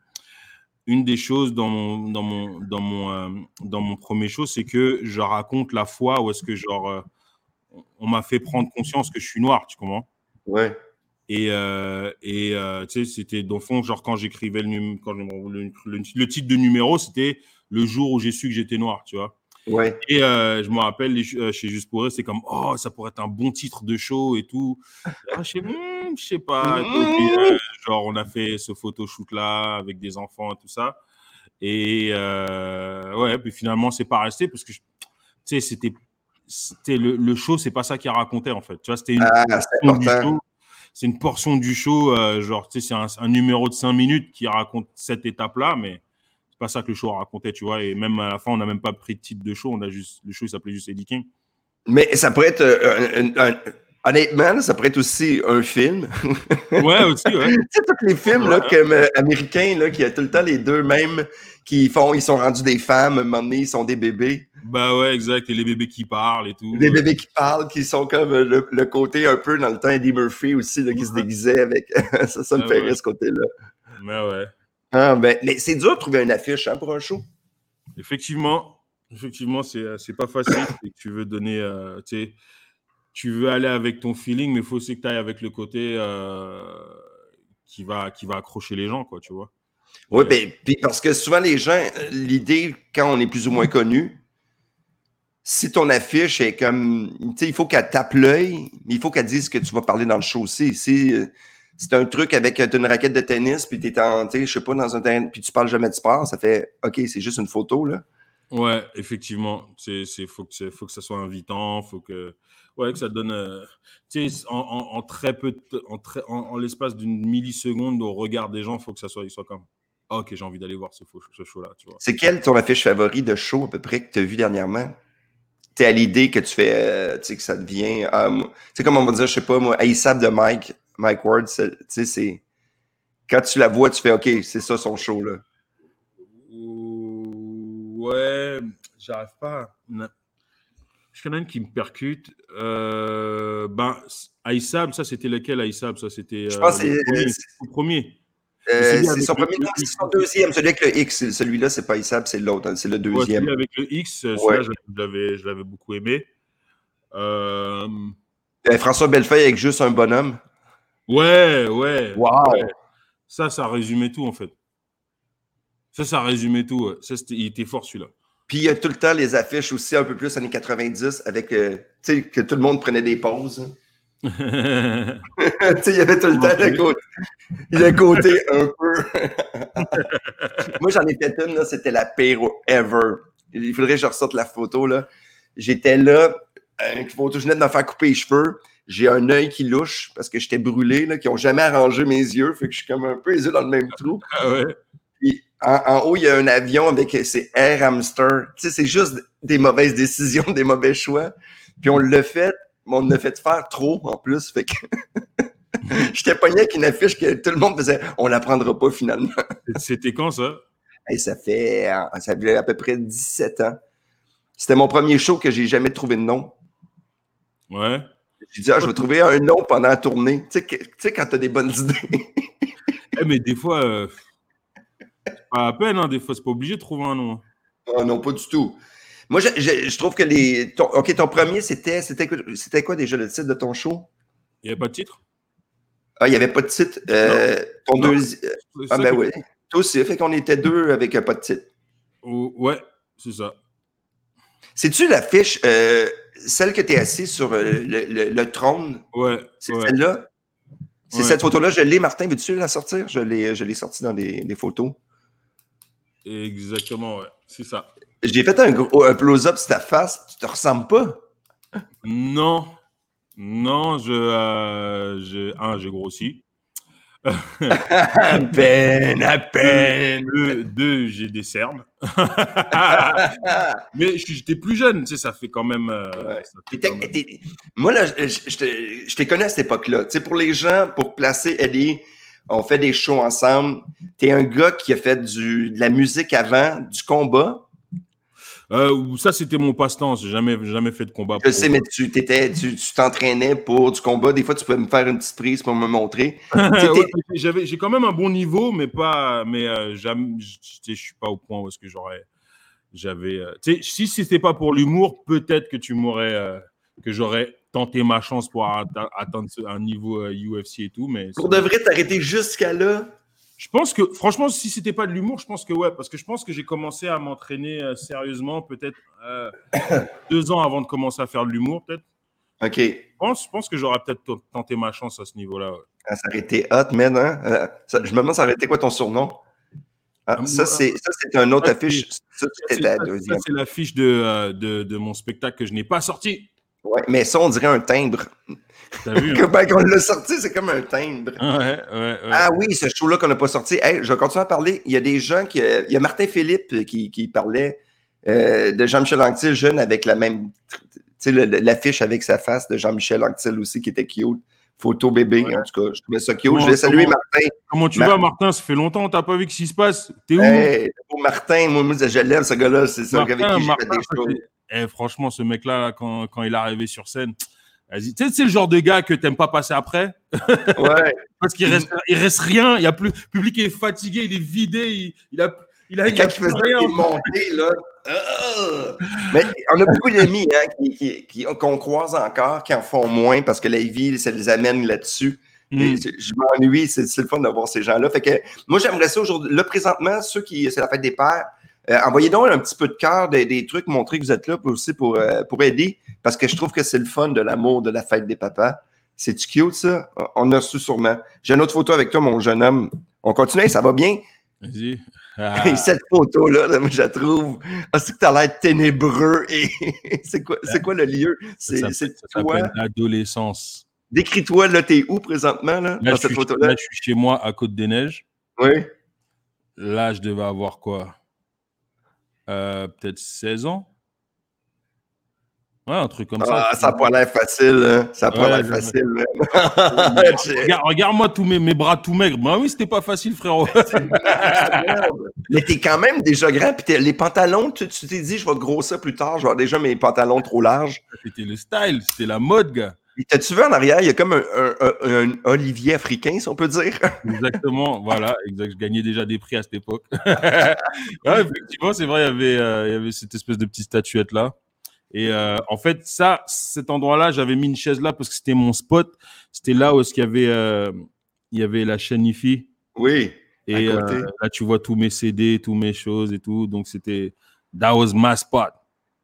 une des choses dans mon dans mon dans mon euh, dans mon premier show, c'est que je raconte la fois où est-ce que genre on m'a fait prendre conscience que je suis noir, tu comprends? Ouais. Et, et tu sais, c'était dans le fond, genre quand j'écrivais quand le, le- le titre de numéro, c'était le jour où j'ai su que j'étais noir, tu vois. Ouais. Et euh, je me rappelle les- euh, chez Juste pour eux, c'est comme oh ça pourrait être un bon titre de show et tout. Ah, je sais, hmm, je sais pas. Puis, euh, genre on a fait ce photoshoot là avec des enfants et tout ça. Et euh, ouais, puis finalement c'est pas resté parce que tu sais c'était c'était le, le show, c'est pas ça qu'il racontait en fait. Tu vois, c'était une Ah, portion du show. C'est une portion du show, genre, tu sais, c'est un, un numéro de 5 minutes qui raconte cette étape-là, mais c'est pas ça que le show racontait, tu vois. Et même à la fin, on n'a même pas pris de titre de show, on a juste, le show s'appelait juste Eddie King. Mais ça pourrait être euh, un, un- un- honnêtement, ça pourrait être aussi un film. Ouais, aussi, ouais. tu sais, tous les films là, comme, euh, américains, là, qui a tout le temps les deux mêmes qui font, ils sont rendus des femmes, à un moment donné, ils sont des bébés. Bah ouais, exact. Et les bébés qui parlent et tout. Des bébés qui parlent, qui sont comme euh, le, le côté un peu dans le temps Eddie Murphy aussi, là, qui se déguisait avec. ça, ça me Ah fait ouais. rire ce côté-là. Mais ouais. Ah, ben, mais c'est dur de trouver une affiche hein, pour un show. Effectivement, effectivement, c'est euh, pas facile. Tu veux donner, euh, tu sais, tu veux aller avec ton feeling, mais il faut aussi que tu ailles avec le côté euh, qui, va, qui va accrocher les gens, quoi, tu vois. Oui, ben, puis parce que souvent les gens, euh, l'idée, quand on est plus ou moins connu, si ton affiche est comme. Tu sais, il faut qu'elle tape l'œil, mais il faut qu'elle dise que tu vas parler dans le show aussi. Si c'est un truc avec euh, une raquette de tennis, puis t'es en, tu je sais pas, dans un terrain, puis tu parles jamais de sport, ça fait OK, c'est juste une photo, là. Ouais, effectivement. C'est, faut que, faut que ça soit invitant, faut que, ouais, que ça donne, euh, tu sais, en, en, en très peu, de en, en, l'espace d'une milliseconde au regard des gens, faut que ça soit, il comme, Ah, ok, j'ai envie d'aller voir ce, show-là, tu vois. C'est quelle ton affiche favori de show à peu près que tu as vu dernièrement? T'es à l'idée que tu fais, euh, tu sais, que ça devient. moi- tu sais, comme on va dire, je sais pas, moi, ASAP de Mike, Mike Ward, tu sais, c'est. Quand tu la vois, tu fais OK, c'est ça son show, là. Ouais, j'arrive pas. à- Je connais une qui me percute. Euh, ben, Aïssab, ça c'était lequel Aïssab? Ça c'était. Je euh, pense que c'est- le premier. Euh, c'est son premier, non, c'est son deuxième. Celui avec le X, celui-là, c'est pas ASAP, c'est l'autre, hein, c'est le Ouais, deuxième. celui avec le X, euh, Ouais. celui-là, je l'avais, je l'avais beaucoup aimé. Euh, François Bellefeuille avec juste un bonhomme. Ouais, ouais. Wow! ouais. Ça, ça résumait tout en fait. Ça, ça résumait tout. ouais. Ça, c'était- il était fort celui-là. Puis il y a tout le temps les affiches aussi, un peu plus années 90, avec, euh, tu sais, que tout le monde prenait des pauses. il y avait tout le temps le côté, le côté un peu. Moi, j'en ai fait une, là, c'était la pire ever. Il faudrait que je ressorte la photo, là. J'étais là, photo, je venais de me faire couper les cheveux. J'ai un œil qui louche parce que j'étais brûlé, là, qui n'ont jamais arrangé mes yeux. Fait que je suis comme un peu les yeux dans le même trou. Ah ouais. Puis en, en haut, il y a un avion avec ses Air Hamster. Tu sais, c'est juste des mauvaises décisions, des mauvais choix. Puis on l'a fait, mais on l'a fait faire trop en plus. Fait que j'étais pogné avec une affiche que tout le monde faisait on la prendra pas finalement. C'était quand ça? Et ça fait ça fait à peu près 17 ans. C'était mon premier show que j'ai jamais trouvé de nom. Ouais. J'ai dit, ah, je vais trouver un nom pendant la tournée. Tu sais, que- tu sais quand t'as des bonnes idées. Eh, mais des fois, euh, c'est pas à peine, hein, des fois, c'est pas obligé de trouver un nom. Oh non, pas du tout. Moi, je, je- je trouve que les. ton- OK, ton premier, c'était, c'était, quoi- c'était quoi déjà le titre de ton show? Il n'y avait pas de titre? Ah, il n'y avait pas de titre. Euh, ton deuxième. Ah, ben oui. Toi aussi, fait qu'on était deux avec un pas de titre. Oh, ouais, c'est ça. C'est-tu l'affiche, euh, celle que tu es assis sur euh, le, le- le trône? Ouais. C'est ouais. celle-là? C'est Ouais. cette photo-là, je l'ai, Martin. Veux-tu la sortir? Je l'ai, sortie dans des, des photos. Exactement, ouais. C'est ça. J'ai fait un, un close-up sur ta face. Tu te ressembles pas? Non. Non, je. euh, je- un, j'ai grossi. À peine, à peine. Deux, deux, j'ai des cernes. Mais j'étais plus jeune, tu sais, ça fait quand même. euh, Ouais. fait quand même- Moi, là, je, te- je t'ai connu à cette époque-là. Tu sais, pour les gens, pour placer Eddie, on fait des shows ensemble. T'es un gars qui a fait du, de la musique avant, du combat. Euh, ça, c'était mon passe-temps. J'ai jamais, jamais fait de combat. Je sais, mais tu t'étais, tu t'entraînais pour du combat. Des fois, tu peux me faire une petite prise pour me montrer. T'étais- Ouais, j'avais, j'ai quand même un bon niveau, mais pas, mais euh, jamais, je, suis pas au point où est-ce que j'aurais, j'avais, euh, si c'était pas pour l'humour, peut-être que tu m'aurais, euh, que j'aurais tenté ma chance pour atte- atteindre un niveau euh, UFC et tout, mais Pour de vrai, t'arrêter jusqu'à là? Je pense que, franchement, si c'était pas de l'humour, je pense que ouais, parce que je pense que j'ai commencé à m'entraîner euh, sérieusement peut-être euh, deux ans avant de commencer à faire de l'humour, peut-être. OK. Je pense, je pense que j'aurais peut-être tenté ma chance à ce niveau-là. ouais. Ah, ça aurait été hot, man. Hein? Euh, ça- je me demande, ça aurait été quoi ton surnom? Ah, Ah, ça, c'est, ça, c'est un autre ça, affiche. Ça, c'est la ça, deuxième. ça, c'est l'affiche de, de, de mon spectacle que je n'ai pas sorti. Ouais, mais ça, on dirait un timbre. T'as vu? hein? Comment qu'on l'a sorti, c'est comme un timbre. ouais, ouais, ouais. Ah oui, ce show-là qu'on n'a pas sorti. Hey, je vais continuer à parler. Il y a des gens qui. euh, Il y a Martin Philippe qui, qui parlait euh, de Jean-Michel Anctil, jeune, avec la même. Tu sais, l'affiche avec sa face de Jean-Michel Anctil aussi, qui était cute. Photo bébé, en tout cas. Je trouvais ça cute. Comment- je vais saluer comment- Martin. Comment tu Mar- vas, Martin? Ça fait longtemps, t'as pas vu ce qui se passe? T'es où? Hey, pour Martin, moi, je l'aime, ce gars-là. C'est ça, avec Martin, qui je fais Martin, des choses. Eh, franchement, ce mec-là, là, quand, quand il est arrivé sur scène, vas-y. Tu sais, c'est le genre de gars que t'aimes pas passer après? Ouais. Parce qu'il reste, il reste rien. Il y a plus, le public est fatigué, il est vidé, il, il a, il a, il a plus rien. là. ah! Mais on a beaucoup d'amis hein, qui, qui, qui- qu'on croise encore, qui en font moins parce que la vie, ça les amène là-dessus. Mm. Et Je, m'ennuie, c'est, c'est le fun d'avoir ces gens-là. Fait que moi, j'aimerais ça aujourd'hui. Là, présentement, ceux qui. C'est la fête des pères. Euh, envoyez donc un petit peu de cœur, des, des trucs, montrer que vous êtes là pour, aussi pour, euh, pour aider, parce que je trouve que c'est le fun de l'amour de la fête des papas. C'est-tu cute, ça? On a reçu sûrement. J'ai une autre photo avec toi, mon jeune homme. On continue, ça va bien? Vas-y. Ah, Et cette photo-là, là, je la trouve. Ah, c'est que t'as l'air ténébreux et c'est quoi, c'est quoi le lieu? ça C'est, s'appelle- c'est ça toi? l'adolescence. Décris-toi, là, t'es où présentement, là, Là, dans cette photo-là? là, je suis chez moi à Côte-des-Neiges. Oui. Là, je devais avoir quoi? Euh, Peut-être 16 ans Ouais, un truc comme ça. Ah, ça n'a pas l'air facile, hein. Ça n'a pas l'air facile. Regarde- Regarde-moi tous mes, mes bras tout maigres. Bah oui, c'était pas facile, frérot. Mais t'es quand même déjà grand, puis les pantalons, tu, t'es dit, je vais grossir plus tard, je vais avoir déjà mes pantalons trop larges. c'était le style, c'était la mode, gars. T'as-tu vu en arrière, il y a comme un, un- un- un olivier africain, si on peut dire. Exactement, voilà, exact. Je gagnais déjà des prix à cette époque. ouais, effectivement, c'est vrai, il y avait, euh, il y avait cette espèce de petite statuette là. Et euh, en fait, ça, cet endroit-là, j'avais mis une chaise là parce que c'était mon spot. C'était là où qu'il y avait, euh, il y avait la chaîne IFI. Oui. Et là, tu vois tous mes CD, tous mes choses et tout. Donc, c'était, that was my spot.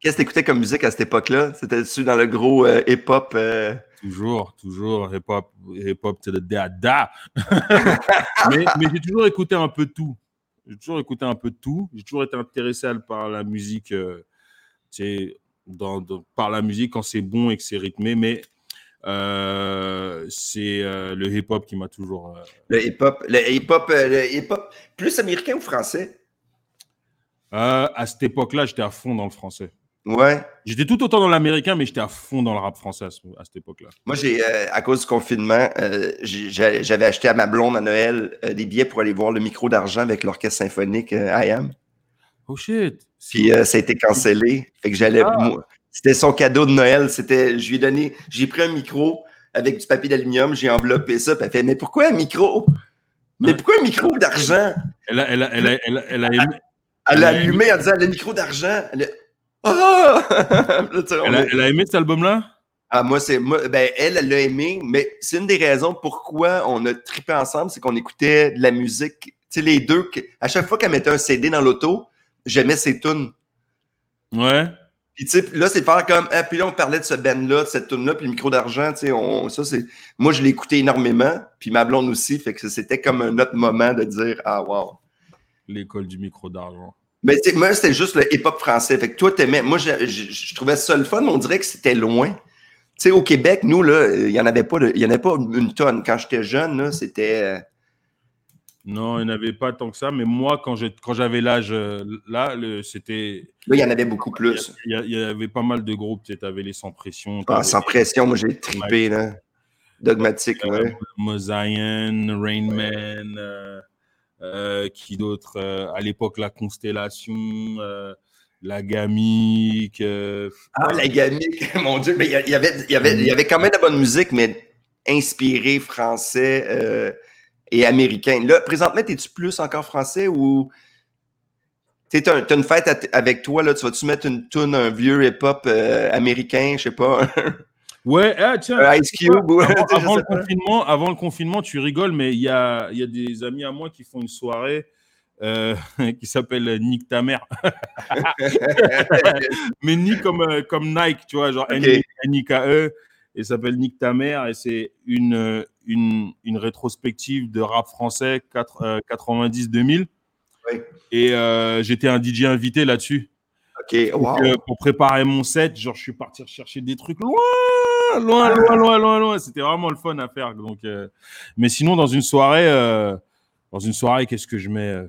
Qu'est-ce que t'écoutais comme musique à cette époque-là? C'était-tu dans le gros euh, hip-hop? euh, Toujours, toujours, hip-hop, hip-hop to the da, da. mais mais j'ai toujours écouté un peu tout. J'ai toujours écouté un peu tout. J'ai toujours été intéressé par la musique, euh, dans, par la musique quand c'est bon et que c'est rythmé. Mais euh, c'est euh, le hip-hop qui m'a toujours. Le hip-hop, le hip-hop, le hip-hop, plus américain ou français? à cette époque-là, j'étais à fond dans le français. Ouais. J'étais tout autant dans l'américain, mais j'étais à fond dans le rap français à, cette époque-là. Moi, j'ai, à cause du confinement, j'avais acheté à ma blonde à Noël des billets pour aller voir le micro d'argent avec l'orchestre symphonique I Am. Oh shit. Puis ça a été cancellé. Fait que j'allais. Ah. C'était son cadeau de Noël. C'était, je lui ai donné, j'ai pris un micro avec du papier d'aluminium, j'ai enveloppé ça, puis elle fait, mais pourquoi un micro? Mais pourquoi un micro d'argent? Elle a, elle a, elle a, elle a, elle a, aimé, elle a allumé en disant, le micro d'argent. Elle, a... elle, a, aimé cet album-là? Ah, moi, c'est, moi, ben, elle, elle l'a aimé, mais c'est une des raisons pourquoi on a trippé ensemble, c'est qu'on écoutait de la musique. Tu sais, les deux, à chaque fois qu'elle mettait un CD dans l'auto, j'aimais ses tunes. Ouais. Puis tu sais, là, c'est faire comme, ah, puis là, on parlait de ce band-là, de cette tune-là, puis le micro d'argent, tu sais, on, ça, c'est, moi, je écouté énormément, puis ma blonde aussi, fait que c'était comme un autre moment de dire, ah, wow. L'école du micro d'argent. Mais sais, moi, c'était juste le hip-hop français, fait que toi, t'aimais, moi, je, je, trouvais ça le fun, mais on dirait que c'était loin. Tu sais, au Québec, nous, là, il n'y en avait pas, il y en avait pas une tonne. Quand j'étais jeune, là, c'était, euh, non, il n'y en avait pas tant que ça, mais moi, quand j'avais l'âge euh, là, c'était. Oui, il y en avait beaucoup plus. Il y, avait pas mal de groupes. Tu avais les Sans Pression. Ah, Sans Pression, moi j'ai trippé, là. Dogmatique, euh, ouais. Mosaïen, Rain Man, euh, euh, qui d'autre À l'époque, La Constellation, La Gamique. ah, La Gamique, mon Dieu, mais il y, avait, y, avait, y avait quand même de la bonne musique, mais inspiré français et américain. Là, présentement, es-tu plus encore français ou tu une fête avec toi, là, tu vas-tu mettre une tune, un vieux hip-hop euh, américain, je sais pas. ouais, ah, tiens. Ice Cube. Avant, le confinement, avant le confinement, tu rigoles, mais il y a, y a des amis à moi qui font une soirée. Euh, qui s'appelle Nick ta mère. mais Nick comme, euh, comme Nike, tu vois, genre N-I-K-E et s'appelle Nick ta mère et c'est une, une, une, rétrospective de rap français 90-2000. Euh, et euh, j'étais un DJ invité là-dessus. Wow. Euh, pour préparer mon set, genre je suis parti chercher des trucs loin, loin, loin, loin, loin, loin. C'était vraiment le fun à faire. Donc, mais sinon dans une soirée, dans une soirée, qu'est-ce que je mets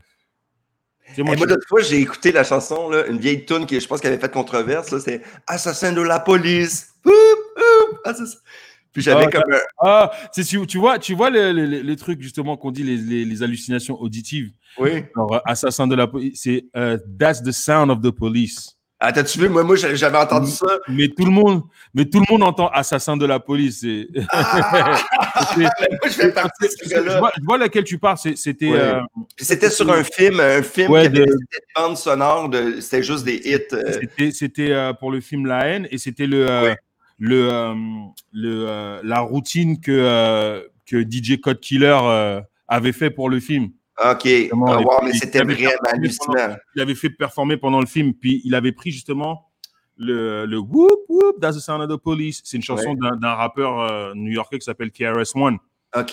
moi, moi fois, j'ai écouté la chanson, là, une vieille tune qui, je pense, qu'elle avait fait controverse. C'est Assassin de la police. Puis j'avais ah, comme Ah, tu, tu vois, tu vois les, trucs justement qu'on dit, les, hallucinations auditives. Oui. Alors, assassin de la police, c'est euh, That's the sound of the police. Ah, t'as-tu vu? Moi, moi j'avais entendu ça. Mais tout le monde, mais tout le monde entend assassin de la police. Ah! moi, je fais partie de ce gars-là. Je, vois, laquelle tu parles. C'était. Euh, c'était sur un film, un film qui avait de... des bandes sonores. De... C'était juste des hits. Euh. C'était pour le film La haine et c'était le le, euh, le, euh, la routine que, euh, que DJ Code Killer avait fait pour le film. Ok, ah, mais c'était vraiment hallucinant. il avait fait performer pendant le film, puis il avait pris justement le, le Whoop Whoop, That's the Sound of the Police. C'est une chanson d'un rappeur new-yorkais qui s'appelle KRS-One. Ok.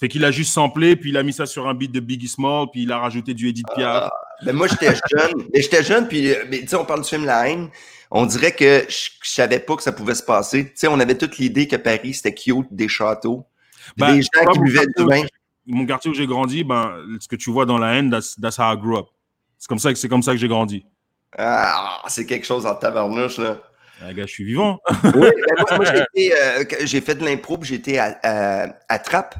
Fait qu'il a juste samplé, puis il a mis ça sur un beat de Biggie Small, puis il a rajouté du Edith Piaf. Ah, ben moi, j'étais jeune. Mais j'étais jeune, puis tu sais, on parle du film La haine on dirait que je, savais pas que ça pouvait se passer. Tu sais, on avait toute l'idée que Paris, c'était cute, des châteaux, ben, des gens qui buvaient du vin. Mon quartier où j'ai grandi, ben, ce que tu vois dans la haine, that's, that's how I grew up. C'est comme ça que, c'est comme ça que j'ai grandi. Ah, c'est quelque chose en tabarnouche, là. Ah, gars, je suis vivant. oui, ben moi, euh, j'ai, fait de l'impro, j'étais à, à, à Trappe.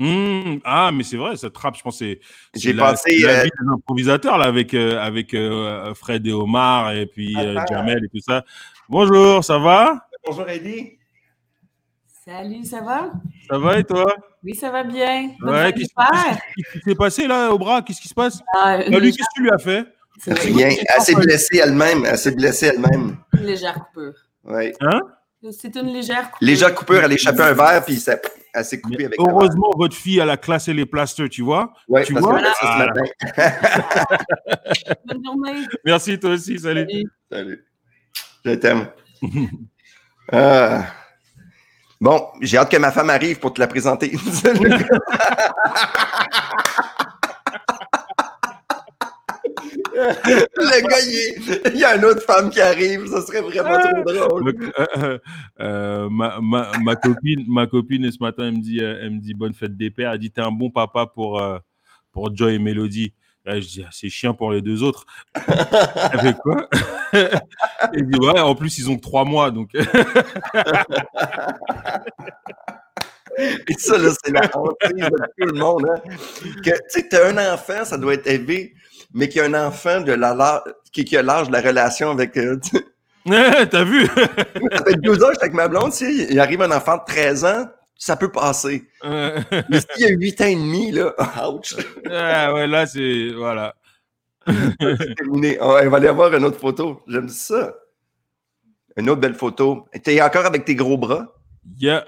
Mmh, ah, mais c'est vrai, cette trappe, je pense, c'est j'ai passé la, euh... vie des improvisateurs là, avec, euh, avec euh, Fred et Omar et puis euh, ah, Jamel et tout ça. Bonjour, ça va? Bonjour Eddie. Salut, ça va? Ça va et toi? Oui, ça va bien. Ouais, qu'est-ce qui s'est passé là au bras? Qu'est-ce qui se passe? Ah, Lui, qu'est-ce que tu lui as fait? Rien. Elle s'est blessée elle-même. Elle s'est blessée elle-même. Une légère coupure. Oui. Hein? C'est une légère coupure. Légère coupure, elle a échappé un verre puis ça elle s'est coupée avec Heureusement, votre fille, elle a classé les plasters, tu vois Oui, tu vois? Que ah. Bonne journée. Merci, toi aussi. Salut. Salut. Je t'aime. ah. Bon, j'ai hâte que ma femme arrive pour te la présenter. le gars, il, y a une autre femme qui arrive, ça serait vraiment trop drôle. Donc, euh, euh, euh, ma, ma, ma copine, ma copine, ce matin, elle me dit, elle me dit bonne fête des pères. Elle dit t'es un bon papa pour euh, pour Joy et Melody. Là, je dis Ah, c'est chiant pour les deux autres. Elle fait quoi? Dit ouais. En plus, ils ont que trois mois, donc. Et ça, là, c'est la hantise de tout le monde. Hein? Que, tu sais, t'as un enfant, ça doit être élevé, mais qu'il y a un enfant de la, la- qui, qui a l'âge de la relation avec... euh, T'as vu? Ça fait 12 ans, j'étais avec ma blonde, tu sais, il arrive un enfant de 13 ans, ça peut passer. Mais s'il y a 8 ans et demi, là, ouch, ah, ouais, là, c'est voilà. c'est terminé. On on va aller voir une autre photo. J'aime ça. Une autre belle photo. T'es encore avec tes gros bras? Yeah.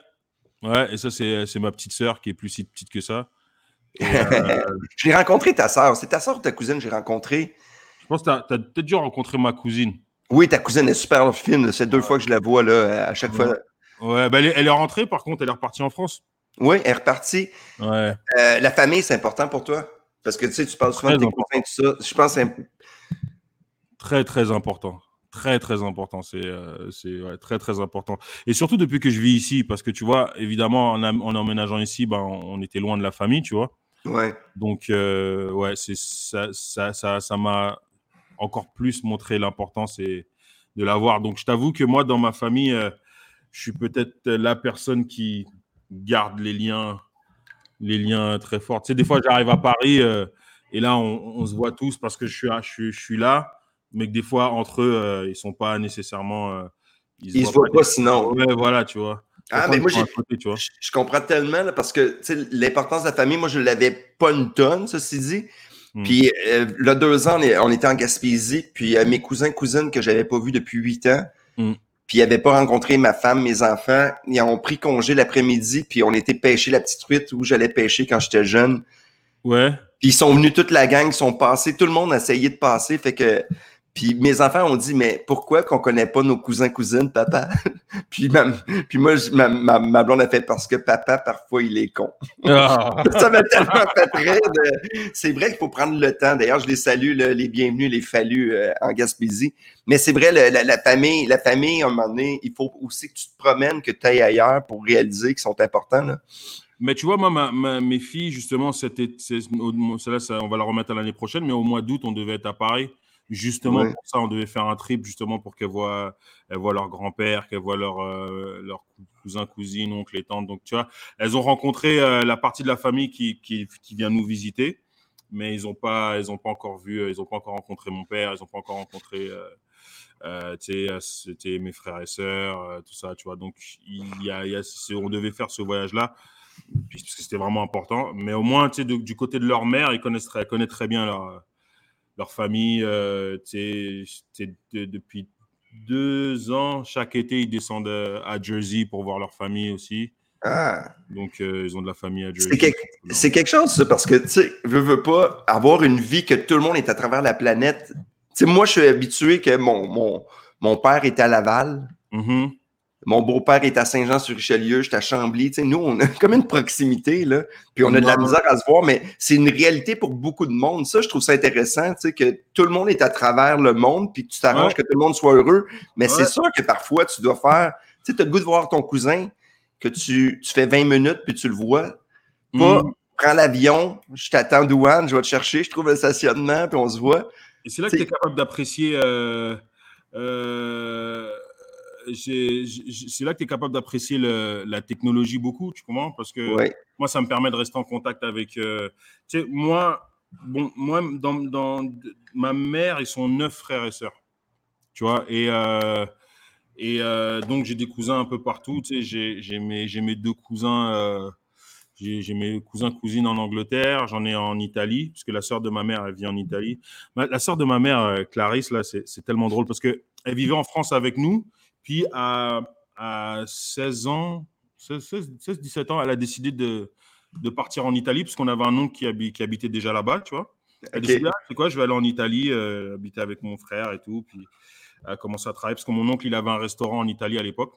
Ouais, et ça, c'est c'est ma petite sœur qui est plus si petite que ça. Euh, J'ai rencontré ta sœur. C'est ta sœur ou ta cousine que j'ai rencontrée? je pense que t'as as, peut-être dû rencontrer ma cousine. Oui, ta cousine est super fine. C'est deux fois que je la vois, là, à chaque fois. Ouais, bah, elle, est, elle est rentrée, par contre, elle est repartie en France. Oui, elle est repartie. Ouais. Euh, la famille, c'est important pour toi? Parce que tu sais, tu parles souvent de Très tes cousins, tout ça. Je pense que c'est Très, très important. Très, très important. C'est euh, ouais, très, très important. Et surtout depuis que je vis ici, parce que tu vois, évidemment, en, en emménageant ici, ben, on était loin de la famille, tu vois. Ouais. Donc, euh, ouais, c'est ça, ça, ça, ça m'a encore plus montré l'importance et de l'avoir. Donc, je t'avoue que moi, dans ma famille, euh, je suis peut-être la personne qui garde les liens, les liens très forts. Tu sais, des fois, j'arrive à Paris euh, et là, on, on se voit tous parce que je suis, là- je suis, je suis là, mais que des fois, entre eux, ils sont pas nécessairement. Ils se voient pas sinon. Ouais, voilà, tu vois. Ah, mais moi, côté, tu vois. Je, je comprends tellement là, parce que l'importance de la famille, moi, je ne l'avais pas une tonne, ceci dit. Hmm. Puis, euh, là, deux ans, on, est- on était en Gaspésie, puis euh, mes cousins, cousines que j'avais pas vus depuis huit ans, Hmm. puis ils n'avaient pas rencontré ma femme, mes enfants, ils ont pris congé l'après-midi, puis on était pêcher la petite truite où j'allais pêcher quand j'étais jeune. Ouais. Puis ils sont venus toute la gang, ils sont passés, tout le monde a essayé de passer, fait que puis mes enfants ont dit mais pourquoi qu'on connaît pas nos cousins cousines papa? Puis ma- puis moi je- ma, ma, ma blonde a fait parce que papa parfois il est con. Ah. Ça m'a tellement fait rire. de- C'est vrai qu'il faut prendre le temps. D'ailleurs, je les salue, là, les bienvenus, les falus euh, en Gaspésie. Mais c'est vrai, la, la famille, la famille, à un moment donné, il faut aussi que tu te promènes, que tu ailles ailleurs pour réaliser qu'ils sont importants. Là. Mais tu vois, moi, ma- ma- mes filles, justement, c'était, celle-là, on va la remettre à l'année prochaine, mais au mois d'août, on devait être à Paris. Justement, Ouais. pour ça, on devait faire un trip, justement, pour qu'elles voient, elles voient leur grand-père, qu'elles voient leurs euh, leurs cousins, cousines, oncles et tantes. Donc, tu vois, elles ont rencontré euh, la partie de la famille qui, qui, qui vient nous visiter, mais ils n'ont pas, ils ont pas encore vu, euh, ils n'ont pas encore rencontré mon père, ils n'ont pas encore rencontré. euh, euh, tu sais, euh, c'était mes frères et sœurs, tout ça, tu vois. Donc, il y a, il y a- on devait faire ce voyage-là parce que c'était vraiment important. Mais au moins, tu sais, du côté de leur mère, ils connaissent très, connaissent très bien leur, leur famille. euh, de- depuis deux ans, chaque été, ils descendent euh, à Jersey pour voir leur famille aussi. Ah, Donc, euh, ils ont de la famille à Jersey. c'est quelque, quelque chose, ça, parce que, tu sais, veux, veux pas avoir une vie que tout le monde est à travers la planète. Tu sais, moi, je suis habitué que mon, mon, mon père est à Laval. Mhm. Mon beau-père est à Saint-Jean-sur-Richelieu, j'étais à Chambly. Tu sais, nous, on a comme une proximité, là. Puis on a de la misère à se voir, mais c'est une réalité pour beaucoup de monde. Ça, je trouve ça intéressant, tu sais, que tout le monde est à travers le monde, puis que tu t'arranges Ouais. que tout le monde soit heureux. Mais c'est sûr que parfois, tu dois faire... Tu sais, tu as le goût de voir ton cousin, que tu, tu fais 20 minutes, puis tu le vois. Pas, Mhm. prends l'avion, je t'attends douane, je vais te chercher, je trouve le stationnement, puis on se voit. Et c'est là que tu es capable d'apprécier. euh, euh, c'est là que tu es capable d'apprécier la technologie beaucoup, tu comprends? Parce que Ouais. moi, ça me permet de rester en contact avec. euh, tu sais, moi, bon, moi dans, dans- ma mère, ils sont neuf frères et sœurs. Tu vois? Et, euh, et euh, donc, j'ai des cousins un peu partout. Tu sais, j'ai- mes, deux cousins. j'ai mes cousins, cousines en Angleterre, j'en ai en Italie, parce que la sœur de ma mère, elle vit en Italie. Ma- la sœur de ma mère, Clarisse, là, c'est c'est tellement drôle parce qu'elle vivait en France avec nous, puis à, à 16 ans, 16-17 ans, elle a décidé de, de partir en Italie, parce qu'on avait un oncle qui, habi- qui habitait déjà là-bas, tu vois. Elle a Ok. décidé, ah, c'est quoi, je vais aller en Italie, euh, habiter avec mon frère et tout, puis elle a commencé à travailler, parce que mon oncle, il avait un restaurant en Italie à l'époque.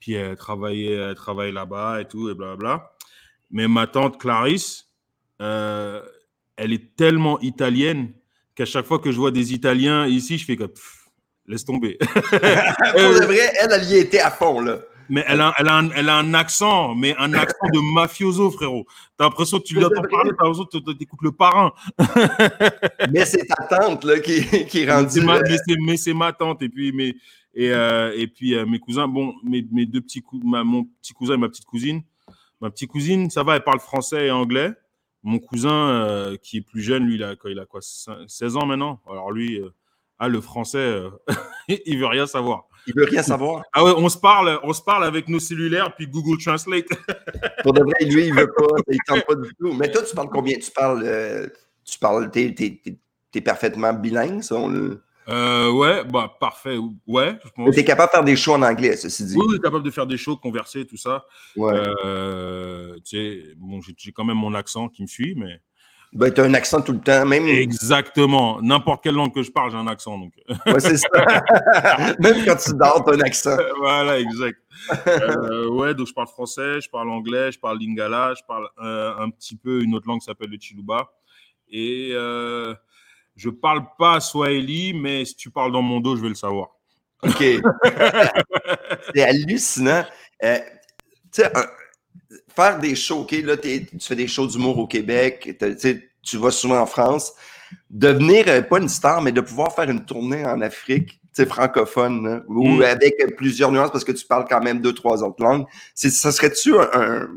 Puis elle travaillait, elle travaillait là-bas et tout, et blablabla. Mais ma tante Clarisse, euh, elle est tellement italienne qu'à chaque fois que je vois des Italiens ici, je fais comme pff, laisse tomber. Pour de vrai, elle, elle y était à fond, là. Mais elle a, elle, a un, elle a un accent, mais un accent de mafioso, frérot. T'as l'impression que tu l'entends parler, t'as l'impression que t'écoutes le parrain. mais c'est ta tante là, qui, qui est rendue. Euh, mais c'est ma tante. Et puis, mes, et, euh, et puis euh, mes cousins, bon, mes, mes deux petits cousins, mon petit cousin et ma petite cousine. Ma petite cousine, ça va, elle parle français et anglais. Mon cousin, qui est plus jeune, lui, il a, il a quoi 16 ans maintenant. Alors lui, ah, le français, il veut rien savoir. Il veut rien savoir. Ah ouais, on se parle, on se parle avec nos cellulaires puis Google Translate. Pour de vrai, lui, il veut pas, il tente pas du tout. Mais toi, tu parles combien? Tu parles, euh, tu parles, t'es, t'es, t'es parfaitement bilingue, ça. On... Euh, ouais, bah parfait, ouais. Je pense. T'es capable de faire des shows en anglais, ceci dit. Oui, oui, capable de faire des shows, converser, tout ça. Ouais. Euh, tu sais, bon, j'ai, j'ai quand même mon accent qui me suit, mais. Ben, tu as un accent tout le temps, même. Exactement. N'importe quelle langue que je parle, j'ai un accent. Donc. Ouais, c'est ça. même quand tu dors, tu as un accent. voilà, exact. euh, ouais, donc je parle français, je parle anglais, je parle lingala, je parle euh, un petit peu une autre langue qui s'appelle le chiluba. Et euh, je parle pas swahili, mais si tu parles dans mon dos, je vais le savoir. OK. c'est hallucinant. Euh, tu sais, faire des shows, OK, là, tu fais des shows d'humour au Québec, tu vas souvent en France. Devenir, euh, pas une star, mais de pouvoir faire une tournée en Afrique, tu sais, francophone, là, ou Mm. avec plusieurs nuances parce que tu parles quand même deux, trois autres langues. Ça serait-tu un, un-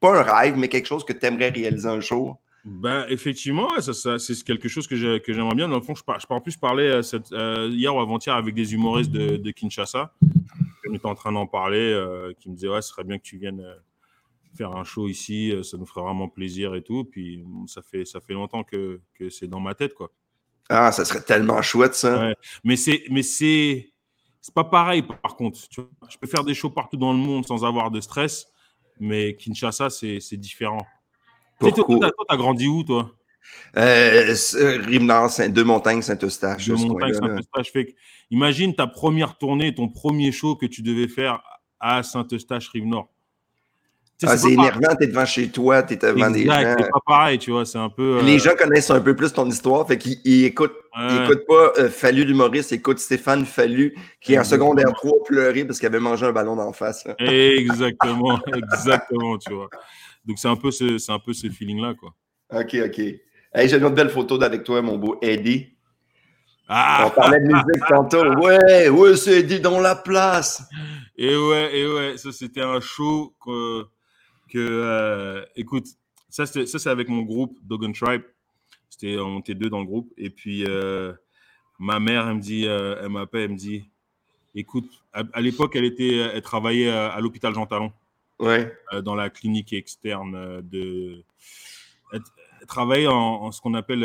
pas un rêve, mais quelque chose que tu aimerais réaliser un jour? Ben, effectivement, ça, ça, c'est quelque chose que, j'ai- que j'aimerais bien. Dans le fond, je, par, je, par- en plus, je parlais euh, cette, euh, hier ou avant-hier avec des humoristes de, de Kinshasa. On était en train d'en parler, qui me disaient Ouais, ce serait bien que tu viennes faire un show ici, euh, ça nous ferait vraiment plaisir et tout. Puis mm, ça fait, ça fait longtemps que, que c'est dans ma tête, quoi. Ah, ça serait tellement chouette, ça. Ouais. Mais c'est, mais c'est, c'est pas pareil, par contre. Tu vois. Je peux faire des shows partout dans le monde sans avoir de stress, mais Kinshasa, c'est, c'est différent. Pourquoi? toi, t'as grandi où, toi? Euh, Rive-Nord, Saint- Deux-Montagnes, Saint-Eustache. de ce montagne, coin-là, là. Saint-Eustache. Imagine ta première tournée, ton premier show que tu devais faire à Saint-Eustache, Rive-Nord. Ah, c'est énervant, t'es devant chez toi, t'es devant des gens. c'est pas pareil, tu vois, c'est un peu... euh, Les gens connaissent un peu plus ton histoire, fait qu'ils ils écoutent, ils ouais. écoutent pas euh, Fallu l'humoriste, ils écoutent Stéphane Fallu, qui est en secondaire 3 pleurer parce qu'il avait mangé un ballon d'en face. là. Exactement, exactement, tu vois. Donc c'est un peu ce, c'est un peu ce feeling-là, quoi. Ok, ok. Hey, j'ai une autre belle photo avec toi, mon beau Eddie. On Ah parlait de musique tantôt. Ouais, ouais, c'est Eddie dans la place. Et ouais, et ouais, ça c'était un show que, que euh, écoute, ça c'est avec mon groupe Dogon Tribe. C'était on était deux dans le groupe et puis euh, ma mère elle me dit, euh, elle m'appelle, elle me dit, écoute, à, à l'époque elle était, elle travaillait à, à l'hôpital Jean Talon Ouais. dans la clinique externe de, elle, elle travaillait en, en ce qu'on appelle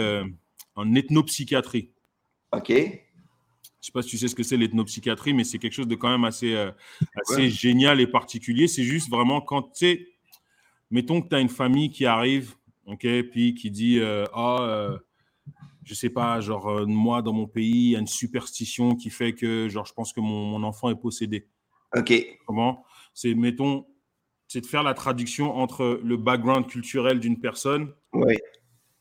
en ethnopsychiatrie. Ok. Je sais pas si tu sais ce que c'est l'ethnopsychiatrie, mais c'est quelque chose de quand même assez, euh, assez Ouais. génial et particulier. C'est juste vraiment quand tu sais, mettons que tu as une famille qui arrive, ok, puis qui dit euh, Ah, euh, je sais pas, genre, euh, moi, dans mon pays, il y a une superstition qui fait que, genre, je pense que mon, mon enfant est possédé. Ok. Comment? C'est, mettons, c'est de faire la traduction entre le background culturel d'une personne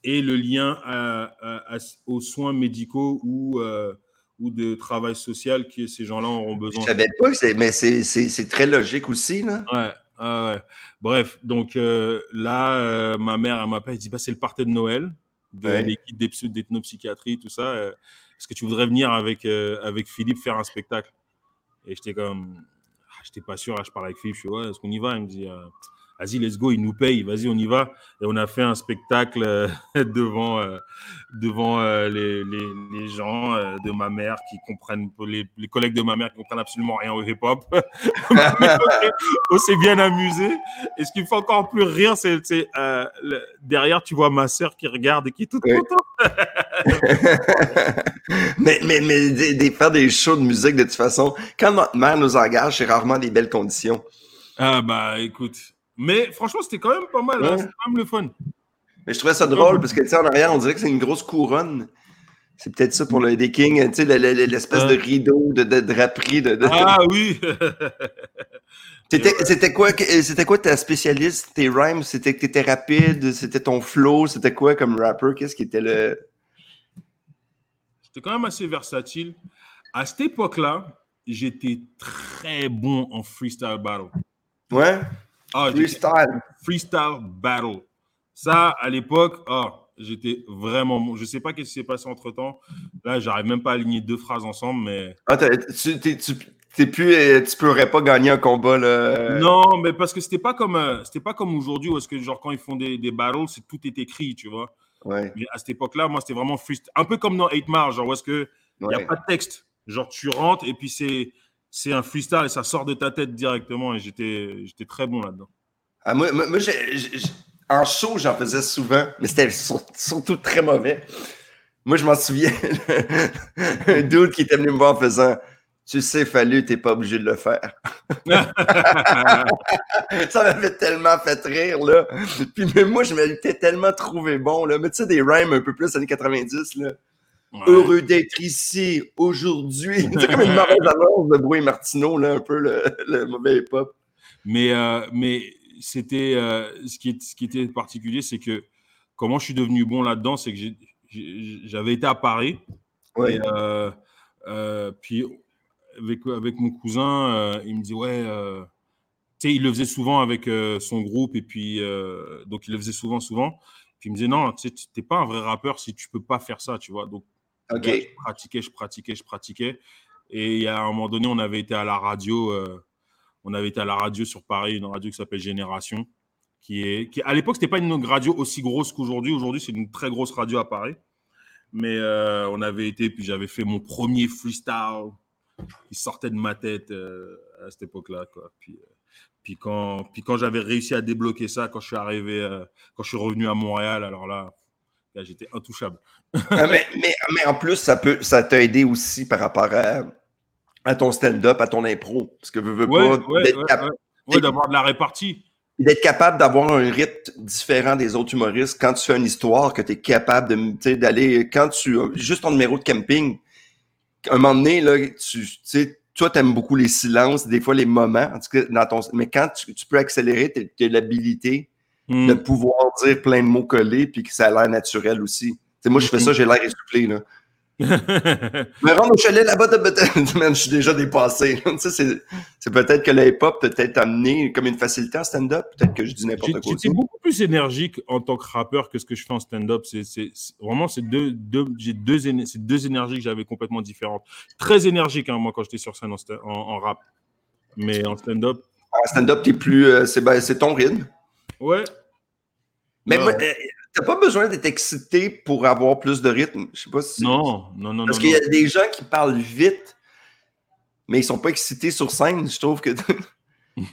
et le lien à- à- à- aux soins médicaux ou, euh, ou de travail social que ces gens-là auront Je besoin. savais pas, mais c'est très logique aussi, là. Ouais, ah ouais. Bref, donc euh, là, euh, ma mère, elle m'appelle, elle dit bah, c'est le party de Noël de Ouais. l'équipe d'ethnopsychiatrie, tout ça. euh, Est-ce que tu voudrais venir avec, avec Philippe faire un spectacle? Et j'étais comme, ah, j'étais pas sûr. Là, je parle avec Philippe, je suis ouais, est-ce qu'on y va? Il me dit, euh, vas-y, let's go, il nous paye, vas-y, on y va. Et on a fait un spectacle euh, devant, euh, devant euh, les, les, les gens de ma mère qui comprennent, les, les collègues de ma mère qui comprennent absolument rien au hip-hop. on s'est bien amusé. Et ce qui me fait encore plus rire, c'est derrière, tu vois ma sœur qui regarde et qui est toute Oui. contente. mais mais, mais des- des- faire des shows de musique, de toute façon, quand notre mère nous engage, c'est rarement des belles conditions. Ah bah écoute. Mais franchement, c'était quand même pas mal. hein. C'était quand même le fun. Mais je trouvais ça drôle parce que, tu sais, en arrière, on dirait que c'est une grosse couronne. C'est peut-être ça pour le des Kings, tu sais, le- le- l'espèce de rideau, de, de draperie. De, de- Ah oui. C'était c'était quoi, c'était quoi ta spécialiste, tes rhymes? C'était que t'étais rapide? C'était ton flow? C'était quoi comme rapper? Qu'est-ce qui était le. j'étais quand même assez versatile. À cette époque-là, j'étais très bon en freestyle battle. Ouais? Ah, Freestyle. freestyle battle. Ça, à l'époque, ah, j'étais vraiment bon. Je sais pas qu'est-ce qui s'est passé entre temps. Là, j'arrive même pas à aligner deux phrases ensemble, mais. Ah, tu, tu, plus, euh, tu pourrais pas gagner un combat, là. Non, mais parce que c'était pas comme, euh, c'était pas comme aujourd'hui où est-ce que, genre, quand ils font des, des battles, c'est tout est écrit, tu vois. Ouais. Mais à cette époque-là, moi, c'était vraiment freestyle. Un peu comme dans 8 Mile, genre, où est-ce que il n'y a pas de texte. Genre, tu rentres et puis c'est, c'est un freestyle et ça sort de ta tête directement. Et j'étais, j'étais très bon là-dedans. Ah, moi, moi, en show, j'en faisais souvent, mais c'était sur- surtout très mauvais. Moi, je m'en souviens, un dude qui était venu me voir en faisant Tu sais, Fallu, t'es pas obligé de le faire. Ça m'avait tellement fait rire, là. Puis même moi, je m'étais tellement trouvé bon, là. Mais tu sais, des rhymes un peu plus années 90, là. Ouais. Heureux d'être ici aujourd'hui. C'est comme une mauvaise annonce de Bruy Martineau, là, un peu le, le mauvais hip-hop. Mais, euh, mais c'était euh, ce, qui ce qui était particulier, c'est que comment je suis devenu bon là-dedans, c'est que j'avais été à Paris. Ouais. Et, euh, puis avec, avec mon cousin, il me dit ouais, tu sais, il le faisait souvent avec son groupe et puis donc il le faisait souvent, souvent. Puis il me disait non, tu t'es pas un vrai rappeur si tu peux pas faire ça, tu vois. Donc Je pratiquais, je pratiquais, je pratiquais. Et il y a un moment donné, on avait été à la radio. euh, on avait été à la radio sur Paris, une radio qui s'appelle Génération. Qui est, qui, à l'époque, c'était pas une radio aussi grosse qu'aujourd'hui. Aujourd'hui, c'est une très grosse radio à Paris. Mais euh, on avait été, puis j'avais fait mon premier freestyle qui sortait de ma tête euh, à cette époque-là. Puis, puis quand, puis quand j'avais réussi à débloquer ça, quand je suis arrivé, quand je suis revenu à Montréal, alors là, là, j'étais intouchable. Ah, mais, mais, mais en plus, ça peut, ça t'a aidé aussi par rapport à, à ton stand-up, à ton impro. Parce que veux, veux Ouais, pas, ouais, ouais, d'avoir de la répartie. d'être capable d'avoir un rythme différent des autres humoristes quand tu fais une histoire, que tu es capable tu d'aller, quand tu, juste ton numéro de camping, un moment donné, là, tu, tu sais, toi, t'aimes beaucoup les silences, des fois les moments, en tout cas, dans ton, mais quand tu, tu peux accélérer, tu as l'habilité De pouvoir dire plein de mots collés puis que ça a l'air naturel aussi. Moi, je fais ça, j'ai l'air essoufflé, là. Me rendre au chalet là-bas, de- je suis déjà dépassé. c'est, peut-être que le hip-hop peut être amené comme une facilité en stand-up. Peut-être que je dis n'importe quoi. J'étais beaucoup plus énergique en tant que rappeur que ce que je fais en stand-up. C'est, vraiment, c'est deux, deux, j'ai deux, deux énergies que j'avais complètement différentes. Très énergique, hein, moi, quand j'étais sur scène en, sta- en- en rap. Mais en stand-up, En stand-up, t'es plus, euh, c'est, ben, c'est ton rythme. ouais. Mais moi, euh, t'as pas besoin d'être excité pour avoir plus de rythme. Je sais pas si. Non, non, non, Parce qu'il y a des gens qui parlent vite, mais ils sont pas excités sur scène. Je trouve que.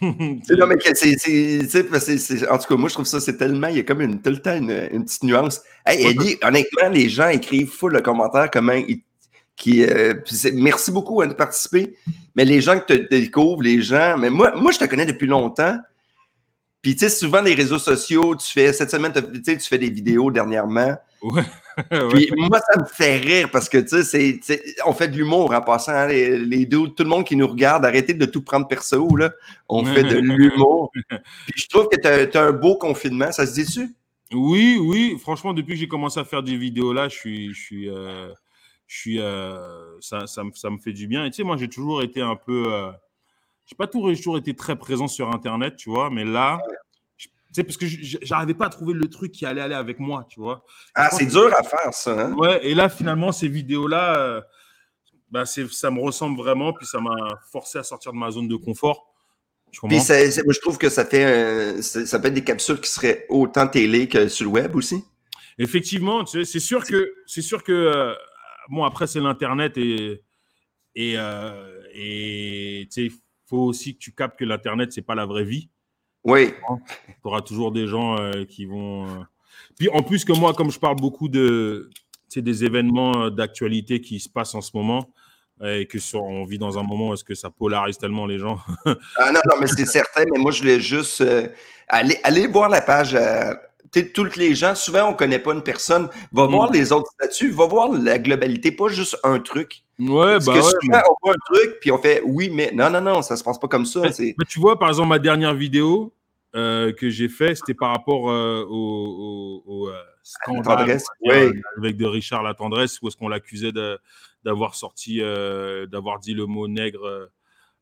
Non, mais c'est, en tout cas, moi, je trouve ça, c'est tellement, il y a comme une, tout le temps une, une petite nuance. Hey, Eddie, honnêtement, les gens écrivent full de commentaires comment ils, qui, euh, merci beaucoup de participer, mais les gens que tu découvres, les gens, mais moi, moi, je te connais depuis longtemps, puis tu sais, souvent, les réseaux sociaux, tu fais, cette semaine, tu sais, tu fais des vidéos dernièrement, Ouais. Puis moi, ça me fait rire parce que, tu sais, on fait de l'humour en passant. hein, les, les dudes, tout le monde qui nous regarde, arrêtez de tout prendre perso, là. On fait de l'humour. Puis je trouve que tu as, un beau confinement. Ça se dit-tu? Oui, oui. Franchement, depuis que j'ai commencé à faire des vidéos là, je suis, je suis, euh, je suis, euh, ça, ça me fait du bien. Et tu sais, moi, j'ai toujours été un peu, euh, j'ai pas toujours, été très présent sur Internet, tu vois. Mais là, tu sais, parce que j'arrivais pas à trouver le truc qui allait aller avec moi, tu vois. Ah, c'est dur à faire, ça. Hein? Ouais. Et là, finalement, ces vidéos là, euh, bah, ça me ressemble vraiment, puis ça m'a forcé à sortir de ma zone de confort. Puis c'est- moi, je trouve que ça fait, euh, ça peut être des capsules qui seraient autant télé que sur le web aussi. Effectivement, tu sais, c'est sûr que c'est sûr que euh, bon après c'est l'internet et et euh, et tu sais il faut aussi que tu captes que l'internet c'est pas la vraie vie. Oui. Tu auras toujours des gens euh, qui vont. euh, Puis en plus que moi comme je parle beaucoup de des événements euh, d'actualité qui se passent en ce moment et que sur, on vit dans un moment où est-ce que ça polarise tellement les gens. Ah non, non, mais c'est certain, mais moi, je voulais juste euh, aller, aller voir la page. tu sais, tous les gens, souvent, on ne connaît pas une personne. Va Mm. voir les autres statuts, va voir la globalité, pas juste un truc. Ouais, Parce bah que ouais, souvent, on voit un truc, puis on fait oui, mais non, non, non, ça se passe pas comme ça. Mais, tu vois, par exemple, ma dernière vidéo, euh, que j'ai fait, c'était par rapport euh, au, au, au, euh, scandale avec de Richard La Tendresse, où est-ce qu'on l'accusait d'avoir sorti, euh, d'avoir dit le mot nègre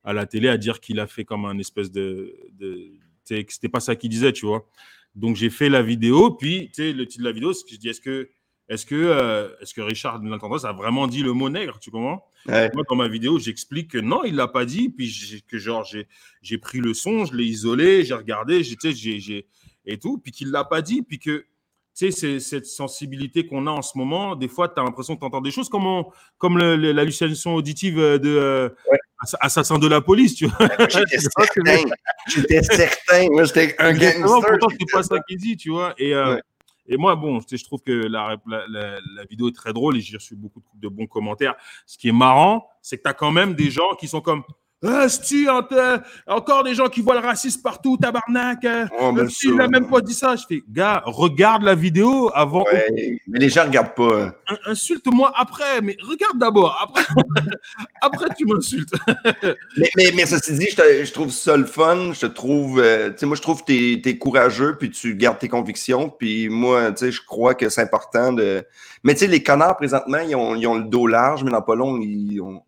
à la télé, à dire qu'il a fait comme un espèce de, de que c'était pas ça qu'il disait, tu vois. Donc j'ai fait la vidéo, puis tu sais, le titre de la vidéo, c'est que je dis est-ce que est-ce que, euh, est-ce que Richard Tendresse a vraiment dit le mot nègre, tu comprends? Ouais. moi, dans ma vidéo, j'explique que non, il l'a pas dit. Puis que genre, j'ai, j'ai pris le son, je l'ai isolé, j'ai regardé, j'ai, j'ai, et tout. Puis qu'il l'a pas dit. Puis que, tu sais, c'est- cette sensibilité qu'on a en ce moment, des fois, tu as l'impression que tu entends des choses comme, on- comme le- le- l'hallucination auditive de euh, Ouais. Ass- Assassin de la police, tu vois. J'étais certain. J'étais certain. Moi, j'étais un gangster. pourtant, c'est pas ça qu'il dit, tu vois. Et, euh. Et moi, bon, sais, je trouve que la, la, la- la vidéo est très drôle et j'ai reçu beaucoup de, de bons commentaires. Ce qui est marrant, c'est que tu as quand même des gens qui sont comme hein, t'es- encore des gens qui voient le racisme partout, tabarnak. euh, Oh, ben, si, il n'a même pas dit ça. Je fais, gars, regarde la vidéo avant. Ouais, mais les gens regardent pas. In- Insulte-moi après, mais regarde d'abord. Après, après tu m'insultes. Mais, mais, mais ceci dit, je, te- je trouve ça le fun. Je te trouve, euh, tu sais, moi, je trouve que t'es es courageux, puis tu gardes tes convictions. Puis moi, tu sais, je crois que c'est important de. Mais tu sais, les connards, présentement, ils ont, ils ont le dos large, mais dans pas long, ils ont-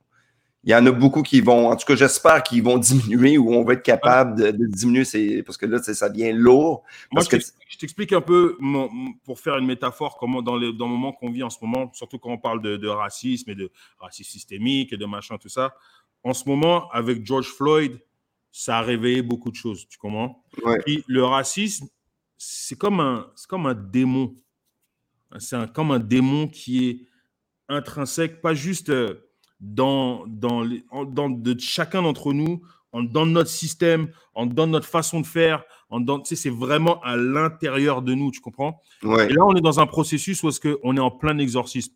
il y en a beaucoup qui vont, en tout cas, j'espère qu'ils vont diminuer ou on va être capable de, de diminuer, ces- parce que là, ça devient lourd. Moi, Parce je que t'explique- je t'explique un peu, mon- pour faire une métaphore, comment dans, les, dans le moment qu'on vit en ce moment, surtout quand on parle de, de racisme et de racisme systémique et de machin, tout ça. En ce moment, avec George Floyd, ça a réveillé beaucoup de choses, tu comprends? Ouais. Puis le racisme, c'est comme un, comme un démon. C'est un- comme un démon qui est intrinsèque, pas juste euh, dans, dans, dans de chacun d'entre nous, en, dans notre système, en, dans notre façon de faire. En, dans, tu sais, c'est vraiment à l'intérieur de nous, tu comprends? Ouais. Et là, on est dans un processus où est-ce qu'on est en plein exorcisme.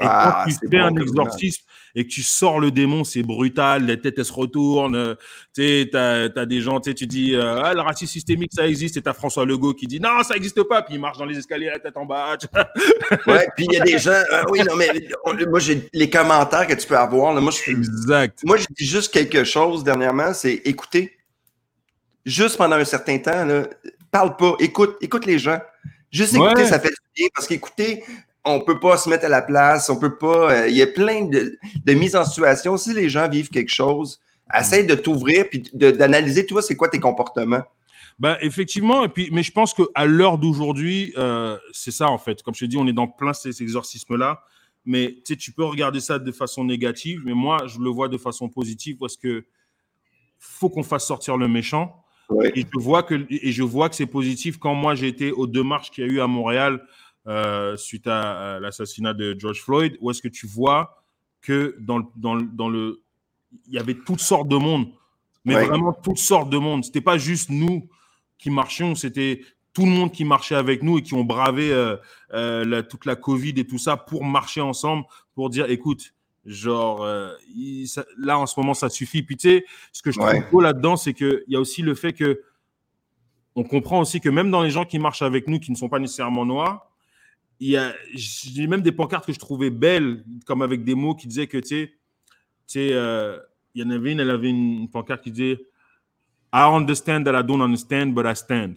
Et Ah, quand tu c'est fais bon un exorcisme et que tu sors le démon, c'est brutal, les têtes elles se retournent, euh, tu sais, t'as as des gens, tu sais, tu dis, euh, ah, le racisme systémique, ça existe, et t'as François Legault qui dit, non, ça n'existe pas, puis il marche dans les escaliers, la tête en bas. tu. Ouais, puis il y a des gens. ah oui, non, mais on- moi, j'ai les commentaires que tu peux avoir. Là, moi, je, Exact. moi, je dis juste quelque chose dernièrement, c'est écouter. Juste pendant un certain temps, là, parle pas, écoute, écoute les gens. Juste écouter, Ouais. ça fait du bien parce qu'écouter, on peut pas se mettre à la place, on peut pas. euh, Il y a plein de, de mises en situation. Si les gens vivent quelque chose, essaye de t'ouvrir puis d'analyser, toi, c'est quoi tes comportements? Ben, effectivement, et puis, mais je pense qu'à l'heure d'aujourd'hui, euh, c'est ça en fait. Comme je te dis, on est dans plein ces exorcismes-là. Mais tu peux regarder ça de façon négative, mais moi, je le vois de façon positive parce que faut qu'on fasse sortir le méchant. Ouais. Et je vois que, et je vois que c'est positif quand moi j'ai été aux deux marches qu'il y a eu à Montréal euh, suite à, à l'assassinat de George Floyd, où est-ce que tu vois que dans le, dans le, dans le, il y avait toutes sortes de monde, mais Ouais. vraiment toutes sortes de monde. C'était pas juste nous qui marchions, c'était tout le monde qui marchait avec nous et qui ont bravé euh, euh, la- toute la Covid et tout ça pour marcher ensemble, pour dire, écoute, genre, il- ça- là en ce moment ça suffit. Puis tu sais, ce que je trouve Ouais. beau là-dedans, c'est qu'il y a aussi le fait que on comprend aussi que même dans les gens qui marchent avec nous, qui ne sont pas nécessairement noirs, j'ai même des pancartes que je trouvais belles, comme avec des mots qui disaient que, tu sais, tu sais, euh, il y en avait une, elle avait une, pancarte qui disait I understand that I don't understand, but I stand.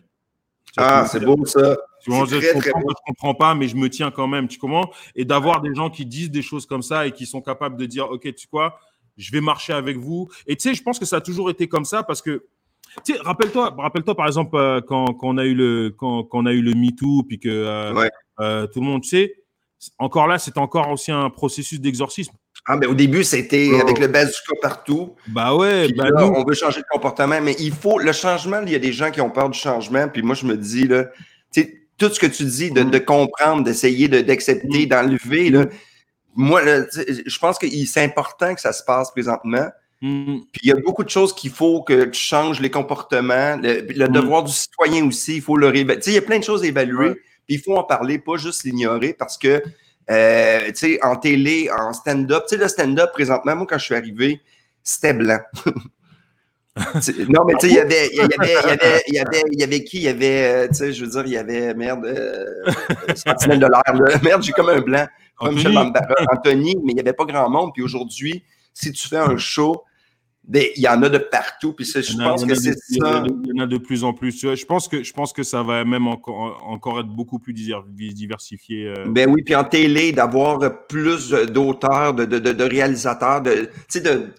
Ah, c'est beau ça. tu vois, c'est je, comprends, je comprends pas, mais je me tiens quand même. Tu comprends? Et d'avoir des gens qui disent des choses comme ça et qui sont capables de dire, ok, tu sais quoi, je vais marcher avec vous. Et tu sais, je pense que ça a toujours été comme ça parce que, tu sais, rappelle-toi, rappelle-toi par exemple euh, quand, quand on a eu le quand, quand on a eu le MeToo, puis que euh, Ouais. Euh, tout le monde, tu sais, encore là, c'est encore aussi un processus d'exorcisme. Ah, ben, au début, c'était Oh. avec le bazooka partout. Bah ouais, Puis bah là, on veut changer de comportement, mais il faut le changement. Il y a des gens qui ont peur du changement. Puis moi, je me dis, là, tu sais, tout ce que tu dis, de, Mm. de comprendre, d'essayer de- d'accepter, d'enlever, là, moi, là, tu sais, je pense que c'est important que ça se passe présentement. mm, Puis il y a beaucoup de choses qu'il faut que tu changes les comportements, le, le Mm. devoir du citoyen aussi, il faut le réévaluer. Tu sais, il y a plein de choses à évaluer. Puis il faut en parler, pas juste l'ignorer, parce que, euh, tu sais, en télé, en stand-up, tu sais, le stand-up, présentement, moi, quand je suis arrivé, c'était blanc. Non, mais tu sais, il y avait, il y avait, il y avait, il y avait, il y avait qui? Il y avait, euh, tu sais, je veux dire, il y avait, merde, euh, Sentinelle de l'air, là. Merde, j'ai comme un blanc. Comme Anthony. Anthony, mais il n'y avait pas grand monde. Puis aujourd'hui, si tu fais un show, Il y en a de partout, puis je a- pense que c'est ça. Il y en a de plus en plus. Je pense que, je pense que ça va même encore, encore être beaucoup plus diver- diversifié. euh. Ben oui, puis en télé, d'avoir plus d'auteurs, de, de, de, de réalisateurs, de, tu sais, de,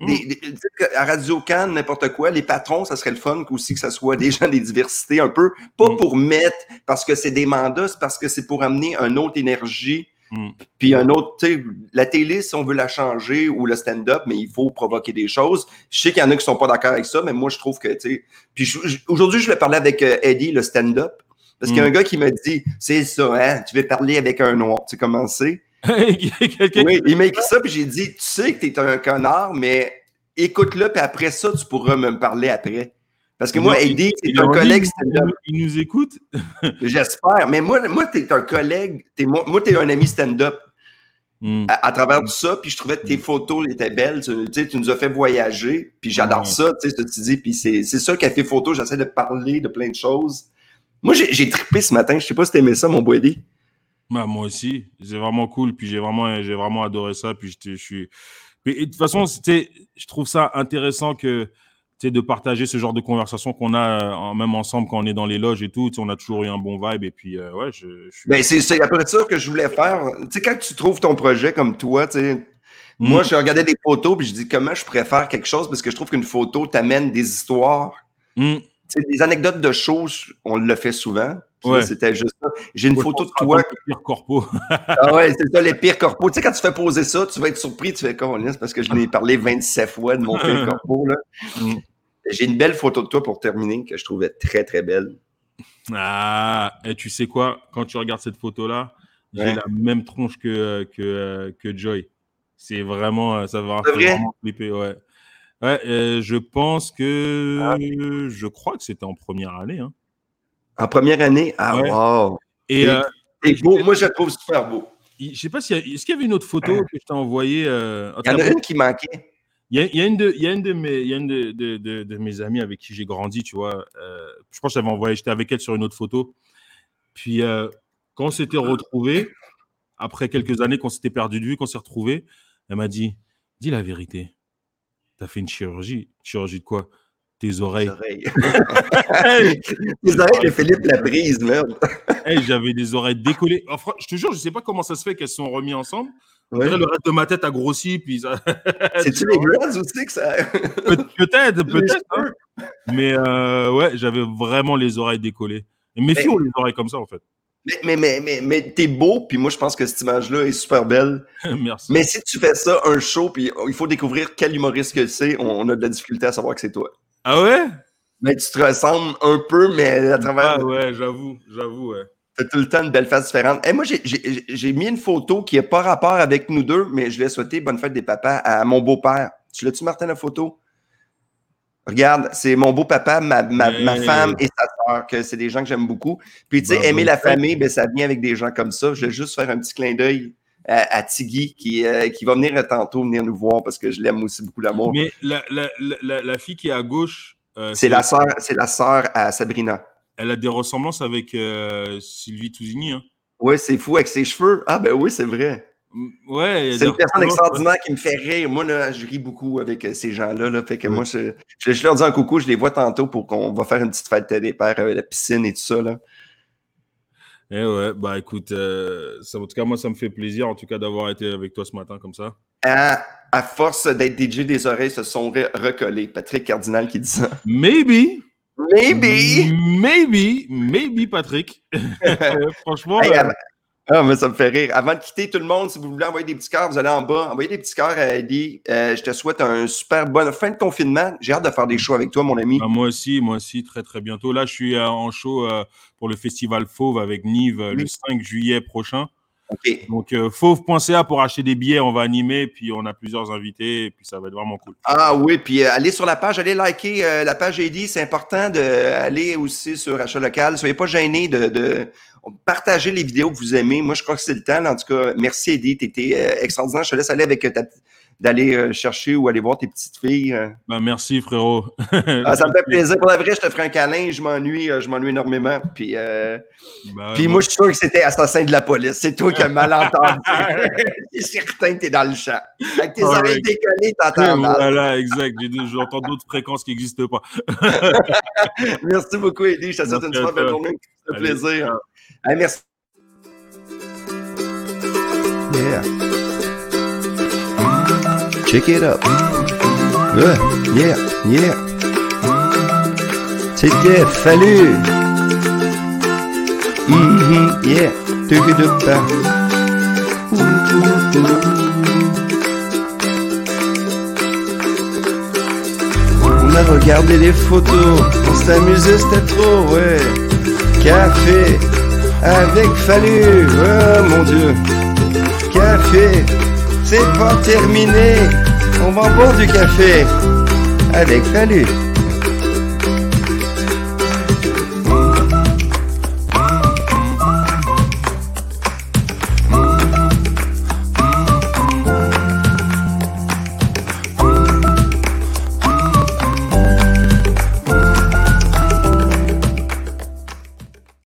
Mm. des, des- à Radio Cannes, n'importe quoi, les patrons, ça serait le fun aussi que ça soit des gens des diversités un peu, pas Mm. pour mettre parce que c'est des mandats, c'est parce que c'est pour amener une autre énergie, Mm. puis un autre, tu sais, la télé, si on veut la changer ou le stand-up, mais il faut provoquer des choses. Je sais qu'il y en a qui sont pas d'accord avec ça, mais moi, je trouve que, tu sais, puis aujourd'hui, je vais parler avec euh, Eddie, le stand-up, parce qu'il y a Mm. un gars qui m'a dit, c'est ça, hein, tu veux parler avec un noir, tu sais comment c'est? Oui, il m'a écrit ça, puis j'ai dit, tu sais que t'es un connard, mais écoute-le, puis après ça, tu pourras me parler après. Parce que moi, Eddie, c'est un collègue stand-up, Il, nous écoute. j'espère. Mais moi, moi t'es un collègue, moi, moi, t'es un ami stand-up Mm. à, à travers tout ça, puis je trouvais que tes photos étaient belles. Tu, tu tu nous as fait voyager, puis j'adore Ouais. ça, tu sais, ce que tu dis. Puis c'est, ça, Café Photo, j'essaie de parler de plein de choses. Moi, j'ai, trippé ce matin. Je sais pas si t'aimais ça, mon beau Eddie. Bah, moi aussi, c'est vraiment cool. Puis j'ai vraiment, vraiment adoré ça. Puis je suis. De toute façon, je trouve ça intéressant que, tu de partager ce genre de conversation qu'on a euh, même ensemble quand on est dans les loges et tout. On a toujours eu un bon vibe. Et puis, euh, ouais, je, je suis. Ben, c'est, c'est après ça que je voulais faire. Tu sais, quand tu trouves ton projet comme toi, tu sais, Mm. moi, je regardais des photos, puis je dis comment je pourrais faire quelque chose, parce que je trouve qu'une photo t'amène des histoires. Mm. Sais, des anecdotes de choses, on le fait souvent. Ouais. C'était juste ça. J'ai une photo de toi. à ton pire corpo. Ah ouais, c'est ça, les pires corpos. Tu sais, quand tu fais poser ça, tu vas être surpris, tu fais c'est parce que je l'ai parlé 27 fois de mon pire corpo, là. J'ai une belle photo de toi pour terminer, que je trouvais très, très belle. Ah, et tu sais quoi, quand tu regardes cette photo-là, j'ai Ouais. la même tronche que, que, que Joy. C'est vraiment, euh, ça va vrai? vraiment flipper, ouais. Ouais, euh, je pense que, Ah. je crois que c'était en première année. Hein. En première année, ah Ouais. wow! Et Et- euh, C'est beau, moi je le trouve super beau. je sais pas a, est-ce qu'il y avait une autre photo que je t'ai envoyée euh, Il y en a une qui manquait. Il y a, il y a une de, il y a une de mes, il y a une de, de, de- de mes amies avec qui j'ai grandi, tu vois. euh, je pense que j'avais envoyé, j'étais avec elle sur une autre photo. Puis euh, quand on s'était retrouvés, après quelques années qu'on s'était perdu de vue, qu'on s'est retrouvés, elle m'a dit, dis la vérité. T'as fait une chirurgie. Chirurgie de quoi? Tes Les oreilles. oreilles. Hey, Les oreilles de Philippe Labrise, merde. hey, J'avais des oreilles décollées. Fran- je te jure, je sais pas comment ça se fait qu'elles sont remises ensemble. Ouais. Après, Le reste de ma tête a grossi, puis ça. C'est-tu les Bloods aussi que ça. Peut- Peut-être, peut-être. Hein. Mais euh, ouais, j'avais vraiment les oreilles décollées. Et mes filles ont les oreilles comme ça, en fait. Mais, mais, mais, mais, mais t'es beau, puis moi je pense que cette image-là est super belle. Merci. Mais si tu fais ça, un show, puis il faut découvrir quel humoriste que c'est, on a de la difficulté à savoir que c'est toi. Ah ouais? Mais tu te ressembles un peu, mais à travers. Ah ouais, j'avoue, j'avoue, ouais. Tout le temps une belle face différente. Et moi, j'ai- mis une photo qui n'a pas rapport avec nous deux, mais je l'ai souhaité bonne fête des papas à mon beau-père. Tu l'as-tu, Martin, la photo? Regarde, c'est mon beau-papa, ma, ma, ma femme et sa soeur, que c'est des gens que j'aime beaucoup. Puis, tu sais, aimer la famille, ben, ça vient avec des gens comme ça. Je vais juste faire un petit clin d'œil à, à Tiggy, qui, euh, qui va venir tantôt venir nous voir parce que je l'aime aussi beaucoup, l'amour. Mais la, la, la, la- la fille qui est à gauche, euh, C'est la sœur, c'est la sœur à Sabrina. Elle a des ressemblances avec euh, Sylvie Touzigny. Hein. Ouais, c'est fou avec ses cheveux. Ah, ben oui, c'est vrai. Ouais, C'est une personne extraordinaire qui me fait rire. Moi, là, je ris beaucoup avec euh, ces gens-là. Là. Fait que moi, je, je, je leur dis un coucou, je les vois tantôt pour qu'on va faire une petite fête des pères avec la piscine et tout ça. Là. Eh ouais, bah écoute, euh, ça, en tout cas, moi, ça me fait plaisir, en tout cas, d'avoir été avec toi ce matin comme ça. À, à force d'être DJ des oreilles, se sont re- recollés. Patrick Cardinal qui dit ça. Maybe, Maybe! maybe, maybe, Patrick. Euh, Franchement, Hey, euh, Ah, mais ça me fait rire. Avant de quitter tout le monde, si vous voulez envoyer des petits cœurs, vous allez en bas. Envoyez des petits cœurs à Eddie. Euh, je te souhaite un super bonne fin de confinement. J'ai hâte de faire des shows avec toi, mon ami. Bah, moi aussi, moi aussi, très très bientôt. Là, je suis euh, en show euh, pour le festival Fauve avec Nive le Oui. 5 juillet prochain. Donc, euh, fauve.ca pour acheter des billets, on va animer, puis on a plusieurs invités, et puis ça va être vraiment cool. Ah oui, puis euh, allez sur la page, allez liker euh, la page Eddie. C'est important d'aller aussi sur Achat Local. Soyez pas gênés de, de partager les vidéos que vous aimez. Moi, je crois que c'est le temps. En tout cas, merci Eddie, tu étais extraordinaire. Je te laisse aller avec ta, d'aller euh, chercher ou aller voir tes petites filles. euh. Ben, merci, frérot. Ah, ça me fait plaisir. Pour la vrai, je te ferai un câlin. Je m'ennuie, euh, je m'ennuie énormément. Puis, euh, Ben, puis moi- moi, je suis sûr que c'était assassin de la police. C'est toi qui as mal entendu. Suis certain que t'es dans le champ. Avec tes oreilles déconnées, t'entends mal. Voilà, exact. J'entends d'autres fréquences qui n'existent pas. Merci beaucoup, Eddie. Je te souhaite une super belle journée. Ça fait Allez, plaisir. merci. Yeah. Check it up. Yeah, yeah, yeah. C'était fallu. Mhm, yeah. Tugudupa. On a regardé les photos, on s'amusait, c'était trop, ouais. Café avec Fallu, oh mon dieu. Café, c'est pas terminé. On va boire du café avec Fallu.